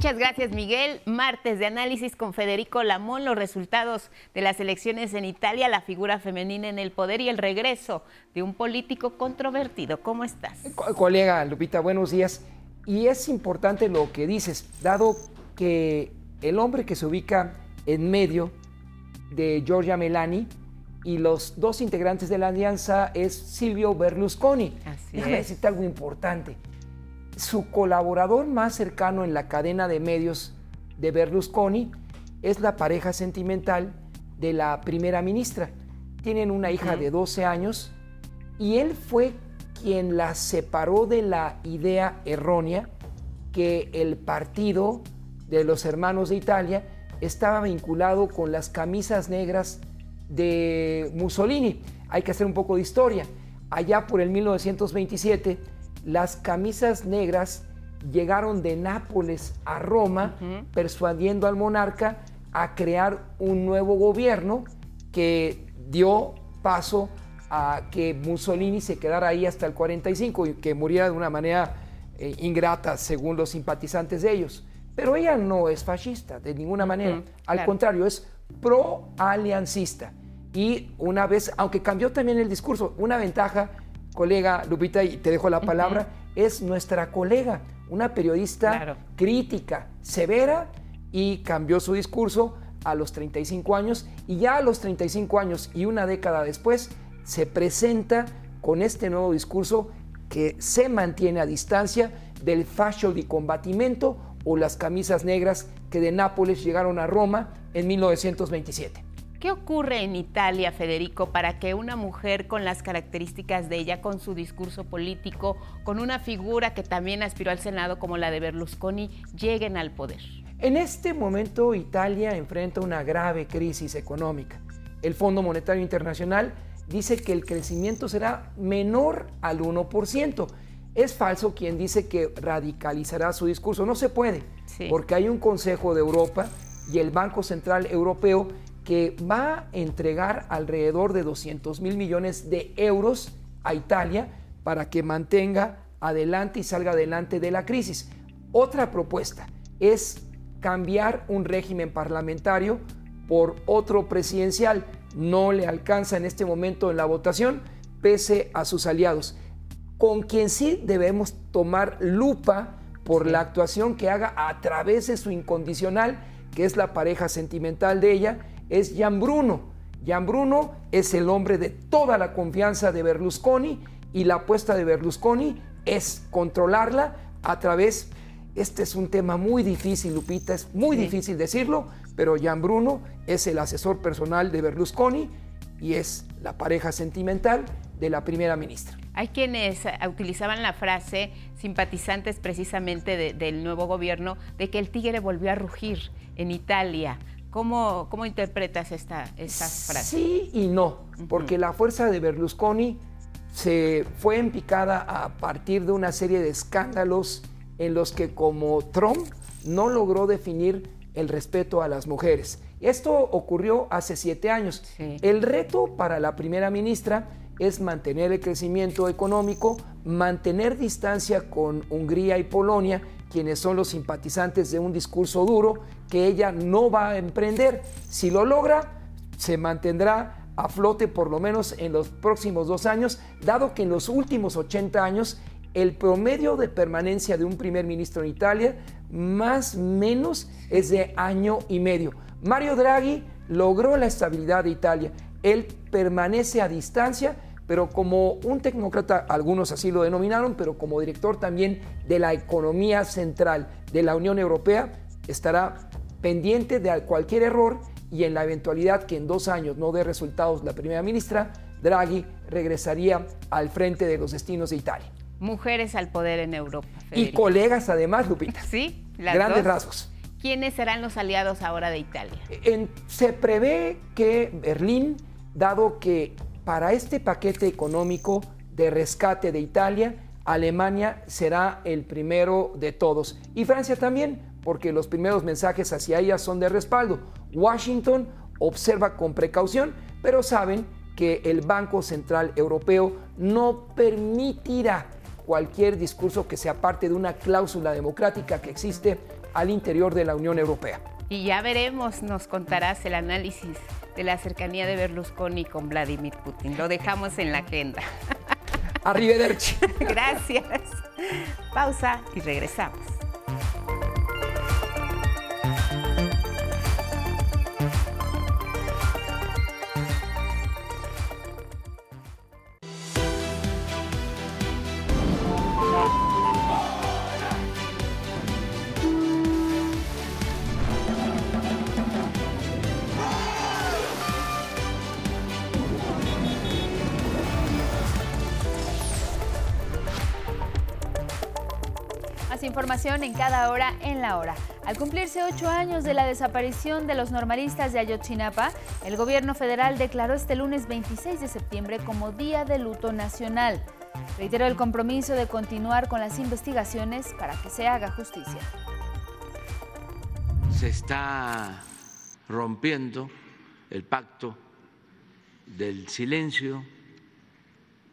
Muchas gracias, Miguel. Martes de análisis con Federico Lamón, los resultados de las elecciones en Italia, la figura femenina en el poder y el regreso de un político controvertido. ¿Cómo estás? colega Lupita, buenos días. Y es importante lo que dices, dado que el hombre que se ubica en medio de Giorgia Melani y los dos integrantes de la alianza es Silvio Berlusconi. Así Déjame es. decirte algo importante su colaborador más cercano en la cadena de medios de Berlusconi es la pareja sentimental de la primera ministra. tienen una hija de 12 años y él fue quien la separó de la idea errónea que el partido de los hermanos de Italia estaba vinculado con las camisas negras de Mussolini. Hay que hacer un poco de historia. Allá por el 1927, las camisas negras llegaron de Nápoles a Roma, persuadiendo al monarca a crear un nuevo gobierno que dio paso a que Mussolini se quedara ahí hasta el 45 y que muriera de una manera eh, ingrata según los simpatizantes de ellos. Pero ella no es fascista de ninguna manera, al contrario, es pro-aliancista. Y una vez, aunque cambió también el discurso, una ventaja, colega Lupita, y te dejo la palabra, es nuestra colega, una periodista crítica, severa, y cambió su discurso a los 35 años y ya a los 35 años y una década después se presenta con este nuevo discurso que se mantiene a distancia del fascio di combattimento o las camisas negras que de Nápoles llegaron a Roma en 1927. ¿Qué ocurre en Italia, Federico, para que una mujer con las características de ella, con su discurso político, con una figura que también aspiró al Senado como la de Berlusconi, lleguen al poder? En este momento Italia enfrenta una grave crisis económica. El Fondo Monetario Internacional dice que el crecimiento será menor al 1%. Es falso quien dice que radicalizará su discurso. No se puede, porque hay un Consejo de Europa y el Banco Central Europeo que va a entregar alrededor de 200 mil millones de euros a Italia para que mantenga adelante y salga adelante de la crisis. Otra propuesta es cambiar un régimen parlamentario por otro presidencial. No le alcanza en este momento en la votación, pese a sus aliados. Con quien sí debemos tomar lupa por la actuación que haga a través de su incondicional, que es la pareja sentimental de ella, es Gian Bruno. Gian Bruno es el hombre de toda la confianza de Berlusconi y la apuesta de Berlusconi es controlarla a través este es un tema muy difícil, Lupita, es muy difícil decirlo, pero Gian Bruno es el asesor personal de Berlusconi y es la pareja sentimental de la primera ministra. Hay quienes eh, utilizaban la frase, simpatizantes precisamente del nuevo gobierno, de que el tigre volvió a rugir en Italia. ¿Cómo, cómo interpretas esta, esta frase? Sí y no, porque la fuerza de Berlusconi se fue en picada a partir de una serie de escándalos en los que como Trump no logró definir el respeto a las mujeres. Esto ocurrió hace siete años. El reto para la primera ministra es mantener el crecimiento económico, mantener distancia con Hungría y Polonia, quienes son los simpatizantes de un discurso duro que ella no va a emprender. Si lo logra, se mantendrá a flote por lo menos en los próximos dos años, dado que en los últimos 80 años el promedio de permanencia de un primer ministro en Italia más menos es de año y medio. Mario Draghi logró la estabilidad de Italia. Él permanece a distancia, pero como un tecnócrata, algunos así lo denominaron, pero como director también de la economía central de la Unión Europea, estará pendiente de cualquier error y en la eventualidad que en dos años no dé resultados la primera ministra, Draghi regresaría al frente de los destinos de Italia. Mujeres al poder en Europa. Y colegas además, Lupita. Sí, las Grandes rasgos. ¿Quiénes serán los aliados ahora de Italia? se prevé que Berlín, dado que para este paquete económico de rescate de Italia, Alemania será el primero de todos. Y Francia también, porque los primeros mensajes hacia ella son de respaldo. Washington observa con precaución, pero saben que el Banco Central Europeo no permitirá cualquier discurso que sea parte de una cláusula democrática que existe al interior de la Unión Europea. Y ya veremos, nos contarás el análisis de la cercanía de Berlusconi con Vladimir Putin. Lo dejamos en la agenda. Arrivederci. Gracias. Pausa y regresamos. Información en cada hora en la hora. Al cumplirse ocho años de la desaparición de los normalistas de Ayotzinapa, el gobierno federal declaró este lunes 26 de septiembre como Día de Luto Nacional. Reiteró el compromiso de continuar con las investigaciones para que se haga justicia. Se está rompiendo el pacto del silencio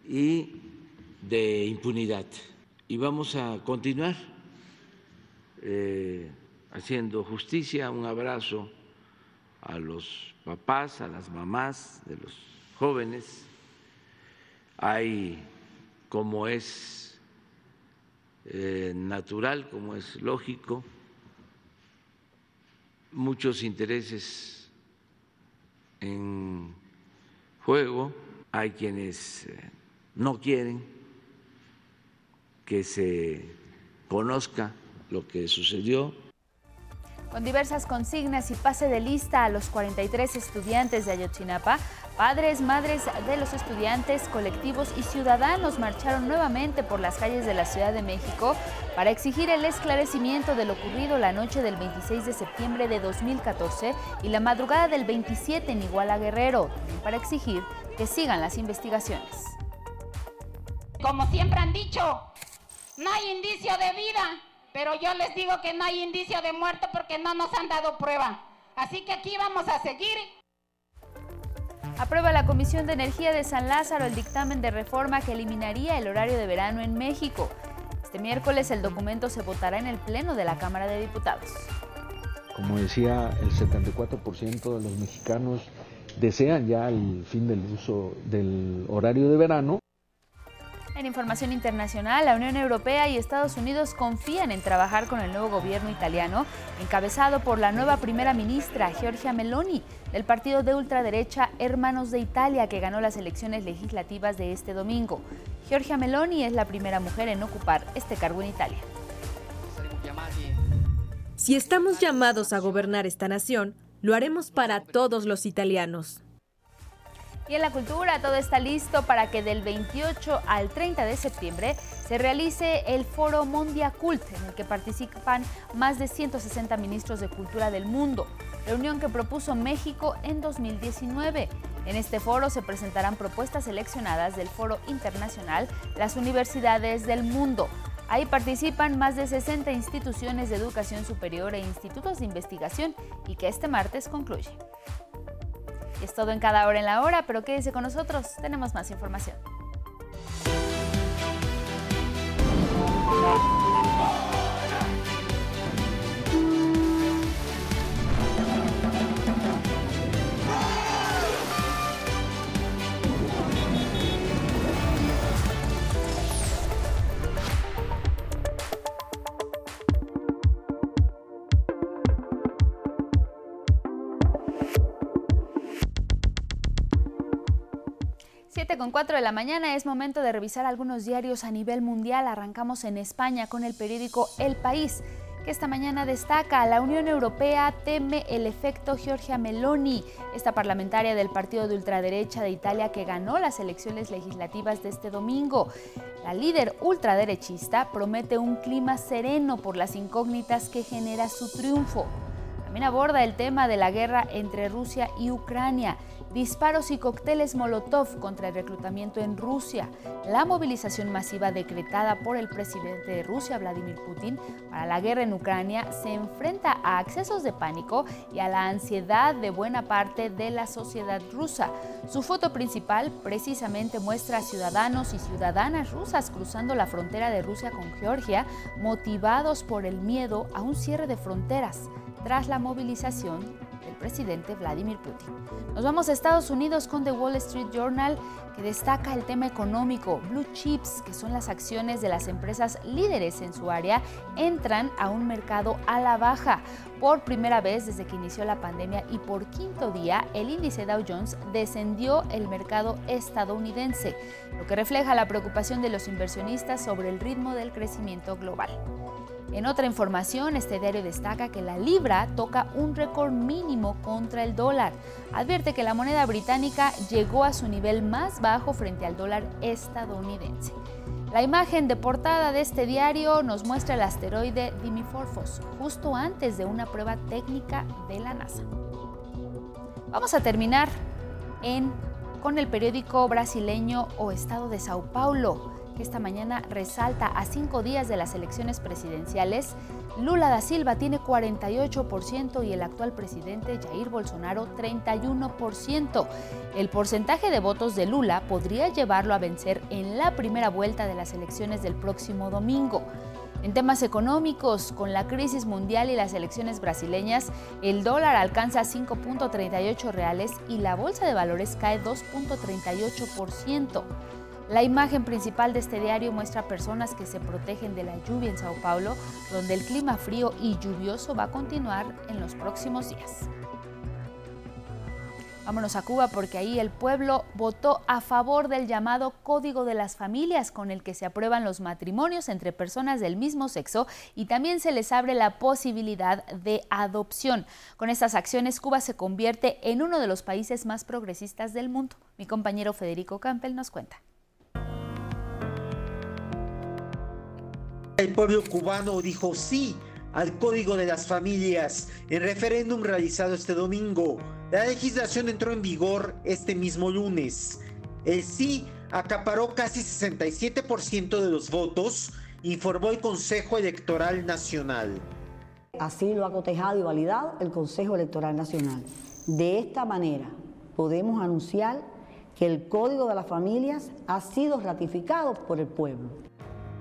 y de impunidad. Y vamos a continuar eh, haciendo justicia. Un abrazo a los papás, a las mamás de los jóvenes. Hay, como es eh, natural, como es lógico, muchos intereses en juego. Hay quienes eh, no quieren que se conozca lo que sucedió. Con diversas consignas y pase de lista a los 43 estudiantes de Ayotzinapa, padres, madres de los estudiantes, colectivos y ciudadanos marcharon nuevamente por las calles de la Ciudad de México para exigir el esclarecimiento de lo ocurrido la noche del 26 de septiembre de 2014 y la madrugada del 27 en Iguala Guerrero, para exigir que sigan las investigaciones. Como siempre han dicho, no hay indicio de vida, pero yo les digo que no hay indicio de muerte porque no nos han dado prueba. Así que aquí vamos a seguir. Aprueba la Comisión de Energía de San Lázaro el dictamen de reforma que eliminaría el horario de verano en México. Este miércoles el documento se votará en el Pleno de la Cámara de Diputados. Como decía, el 74% de los mexicanos desean ya el fin del uso del horario de verano. En información internacional, la Unión Europea y Estados Unidos confían en trabajar con el nuevo gobierno italiano, encabezado por la nueva primera ministra Giorgia Meloni, del partido de ultraderecha Hermanos de Italia, que ganó las elecciones legislativas de este domingo. Giorgia Meloni es la primera mujer en ocupar este cargo en Italia. Si estamos llamados a gobernar esta nación, lo haremos para todos los italianos. Y en la cultura todo está listo para que del 28 al 30 de septiembre se realice el Foro Mondia Cult, en el que participan más de 160 ministros de cultura del mundo, reunión que propuso México en 2019. En este foro se presentarán propuestas seleccionadas del Foro Internacional Las Universidades del Mundo. Ahí participan más de 60 instituciones de educación superior e institutos de investigación y que este martes concluye. Es todo en cada hora en la hora, pero quédese con nosotros, tenemos más información. Con 4 de la mañana es momento de revisar algunos diarios a nivel mundial. Arrancamos en España con el periódico El País, que esta mañana destaca la Unión Europea teme el efecto Giorgia Meloni, esta parlamentaria del partido de ultraderecha de Italia que ganó las elecciones legislativas de este domingo. La líder ultraderechista promete un clima sereno por las incógnitas que genera su triunfo. También aborda el tema de la guerra entre Rusia y Ucrania disparos y cócteles Molotov contra el reclutamiento en Rusia, la movilización masiva decretada por el presidente de Rusia, Vladimir Putin, para la guerra en Ucrania se enfrenta a accesos de pánico y a la ansiedad de buena parte de la sociedad rusa. Su foto principal precisamente muestra a ciudadanos y ciudadanas rusas cruzando la frontera de Rusia con Georgia, motivados por el miedo a un cierre de fronteras tras la movilización presidente Vladimir Putin. Nos vamos a Estados Unidos con The Wall Street Journal, que destaca el tema económico. Blue Chips, que son las acciones de las empresas líderes en su área, entran a un mercado a la baja. Por primera vez desde que inició la pandemia y por quinto día, el índice Dow Jones descendió el mercado estadounidense, lo que refleja la preocupación de los inversionistas sobre el ritmo del crecimiento global. En otra información, este diario destaca que la libra toca un récord mínimo contra el dólar. Advierte que la moneda británica llegó a su nivel más bajo frente al dólar estadounidense. La imagen de portada de este diario nos muestra el asteroide Dimorphos, justo antes de una prueba técnica de la NASA. Vamos a terminar con el periódico brasileño O Estado de Sao Paulo, que esta mañana resalta a cinco días de las elecciones presidenciales, Lula da Silva tiene 48% y el actual presidente Jair Bolsonaro 31%. El porcentaje de votos de Lula podría llevarlo a vencer en la primera vuelta de las elecciones del próximo domingo. En temas económicos, con la crisis mundial y las elecciones brasileñas, el dólar alcanza 5.38 reales y la bolsa de valores cae 2.38%. La imagen principal de este diario muestra personas que se protegen de la lluvia en Sao Paulo, donde el clima frío y lluvioso va a continuar en los próximos días. Vámonos a Cuba porque ahí el pueblo votó a favor del llamado Código de las Familias con el que se aprueban los matrimonios entre personas del mismo sexo y también se les abre la posibilidad de adopción. Con estas acciones Cuba se convierte en uno de los países más progresistas del mundo. Mi compañero Federico Campbell nos cuenta. El pueblo cubano dijo sí al Código de las Familias en referéndum realizado este domingo. La legislación entró en vigor este mismo lunes. El sí acaparó casi 67% de los votos, informó el Consejo Electoral Nacional. Así lo ha cotejado y validado el Consejo Electoral Nacional. De esta manera podemos anunciar que el Código de las Familias ha sido ratificado por el pueblo.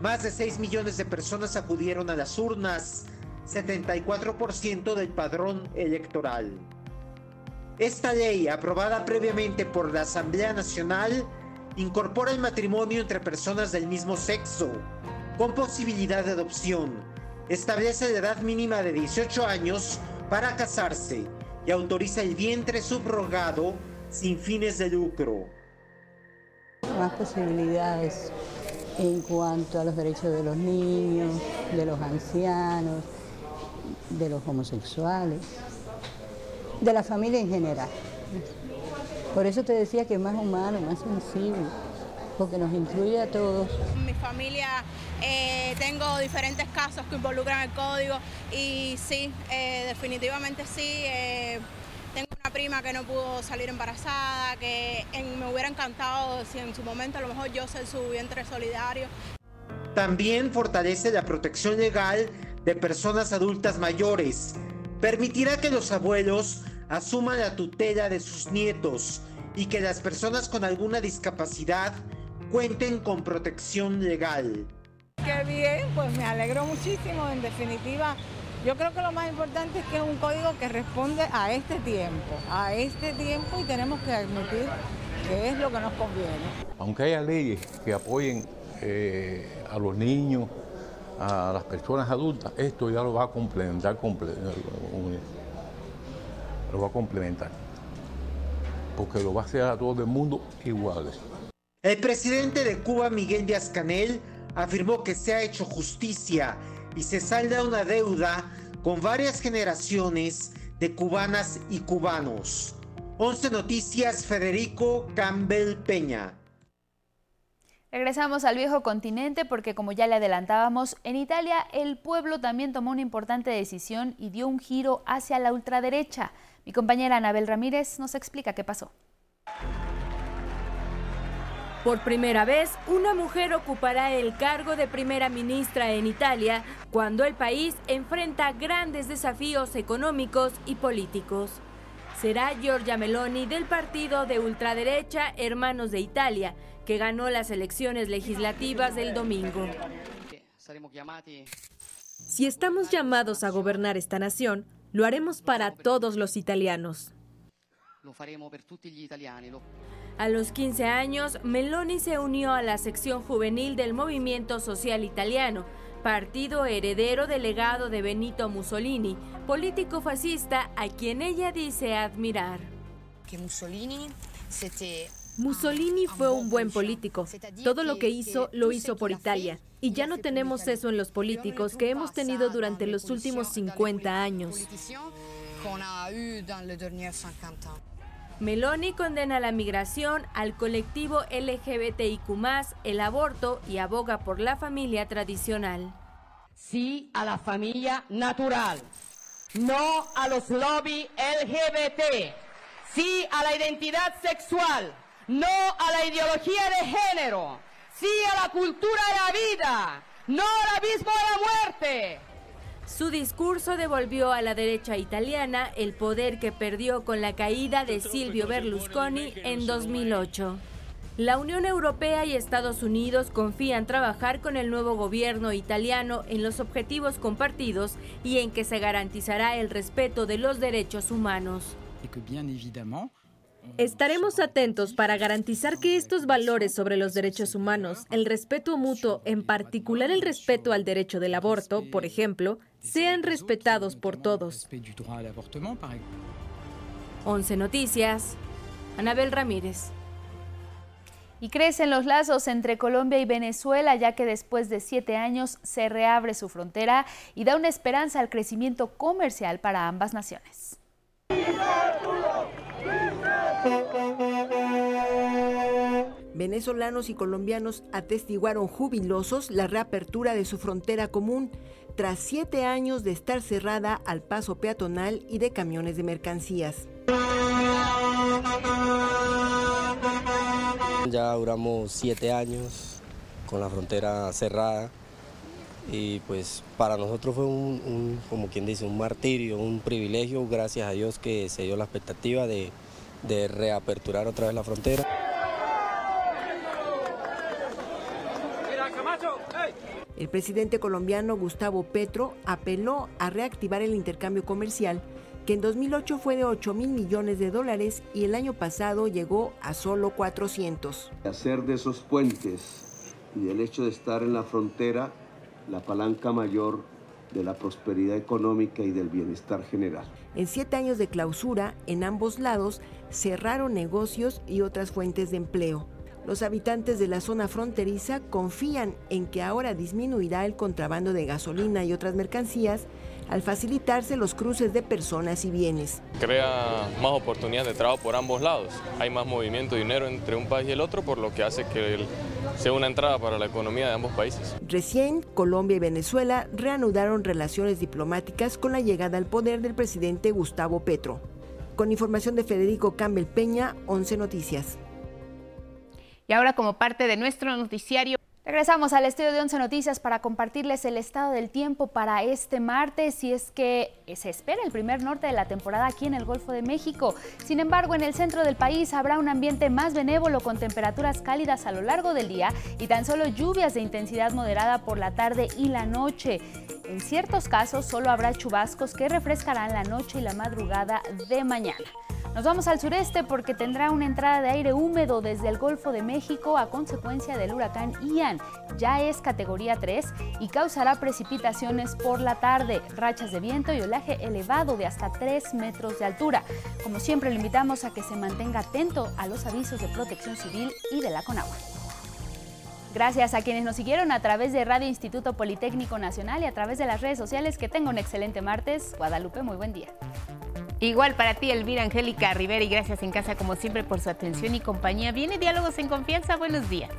Más de 6 millones de personas acudieron a las urnas, 74% del padrón electoral. Esta ley, aprobada previamente por la Asamblea Nacional, incorpora el matrimonio entre personas del mismo sexo, con posibilidad de adopción. Establece la edad mínima de 18 años para casarse y autoriza el vientre subrogado sin fines de lucro. Más posibilidades en cuanto a los derechos de los niños, de los ancianos, de los homosexuales, de la familia en general. Por eso te decía que es más humano, más sensible, porque nos incluye a todos. Mi familia eh, tengo diferentes casos que involucran el código y sí, eh, definitivamente sí. Eh, una prima que no pudo salir embarazada, que me hubiera encantado si en su momento a lo mejor yo ser su vientre solidario. También fortalece la protección legal de personas adultas mayores. Permitirá que los abuelos asuman la tutela de sus nietos y que las personas con alguna discapacidad cuenten con protección legal. Qué bien, pues me alegro muchísimo. En definitiva, yo creo que lo más importante es que es un código que responde a este tiempo, a este tiempo y tenemos que admitir que es lo que nos conviene. Aunque haya leyes que apoyen eh, a los niños, a las personas adultas, esto ya lo va a complementar, lo va a complementar, porque lo va a hacer a todo el mundo iguales. El presidente de Cuba, Miguel Díaz Canel, afirmó que se ha hecho justicia y se salda una deuda con varias generaciones de cubanas y cubanos. 11 Noticias, Federico Campbell Peña. Regresamos al viejo continente porque como ya le adelantábamos, en Italia el pueblo también tomó una importante decisión y dio un giro hacia la ultraderecha. Mi compañera Anabel Ramírez nos explica qué pasó. Por primera vez, una mujer ocupará el cargo de primera ministra en Italia cuando el país enfrenta grandes desafíos económicos y políticos. Será Giorgia Meloni del partido de ultraderecha Hermanos de Italia, que ganó las elecciones legislativas del domingo. Si estamos llamados a gobernar esta nación, lo haremos para todos los italianos. A los 15 años, Meloni se unió a la sección juvenil del Movimiento Social Italiano, partido heredero del legado de Benito Mussolini, político fascista a quien ella dice admirar. Mussolini fue un buen político. Todo lo que hizo lo hizo por Italia. Y ya no tenemos eso en los políticos que hemos tenido durante los últimos 50 años. Meloni condena la migración, al colectivo LGBTIQ, el aborto y aboga por la familia tradicional. Sí a la familia natural, no a los lobby LGBT, sí a la identidad sexual, no a la ideología de género, sí a la cultura de la vida, no al abismo de la muerte. Su discurso devolvió a la derecha italiana el poder que perdió con la caída de Silvio Berlusconi en 2008. La Unión Europea y Estados Unidos confían trabajar con el nuevo gobierno italiano en los objetivos compartidos y en que se garantizará el respeto de los derechos humanos. Estaremos atentos para garantizar que estos valores sobre los derechos humanos, el respeto mutuo, en particular el respeto al derecho del aborto, por ejemplo, sean respetados por todos. 11 Noticias, Anabel Ramírez. Y crecen los lazos entre Colombia y Venezuela, ya que después de siete años se reabre su frontera y da una esperanza al crecimiento comercial para ambas naciones. Venezolanos y colombianos atestiguaron jubilosos la reapertura de su frontera común tras siete años de estar cerrada al paso peatonal y de camiones de mercancías. Ya duramos siete años con la frontera cerrada y pues para nosotros fue un, como quien dice, un martirio, un privilegio, gracias a Dios que se dio la expectativa de, de reaperturar otra vez la frontera. El presidente colombiano Gustavo Petro apeló a reactivar el intercambio comercial que en 2008 fue de 8 mil millones de dólares y el año pasado llegó a solo 400. Hacer de esos puentes y del hecho de estar en la frontera la palanca mayor de la prosperidad económica y del bienestar general. En siete años de clausura, en ambos lados cerraron negocios y otras fuentes de empleo. Los habitantes de la zona fronteriza confían en que ahora disminuirá el contrabando de gasolina y otras mercancías al facilitarse los cruces de personas y bienes. Crea más oportunidades de trabajo por ambos lados. Hay más movimiento de dinero entre un país y el otro, por lo que hace que sea una entrada para la economía de ambos países. Recién, Colombia y Venezuela reanudaron relaciones diplomáticas con la llegada al poder del presidente Gustavo Petro. Con información de Federico Campbell Peña, 11 Noticias. Y ahora como parte de nuestro noticiario... Regresamos al estudio de Once Noticias para compartirles el estado del tiempo para este martes y es que se espera el primer norte de la temporada aquí en el Golfo de México. Sin embargo, en el centro del país habrá un ambiente más benévolo con temperaturas cálidas a lo largo del día y tan solo lluvias de intensidad moderada por la tarde y la noche. En ciertos casos solo habrá chubascos que refrescarán la noche y la madrugada de mañana. Nos vamos al sureste porque tendrá una entrada de aire húmedo desde el Golfo de México a consecuencia del huracán Ian. Ya es categoría 3 y causará precipitaciones por la tarde, rachas de viento y oleaje elevado de hasta 3 metros de altura. Como siempre, le invitamos a que se mantenga atento a los avisos de protección civil y de la Conagua. Gracias a quienes nos siguieron a través de Radio Instituto Politécnico Nacional y a través de las redes sociales. Que tenga un excelente martes. Guadalupe, muy buen día. Igual para ti, Elvira Angélica Rivera, y gracias en casa como siempre por su atención y compañía. Viene Diálogos en Confianza, buenos días.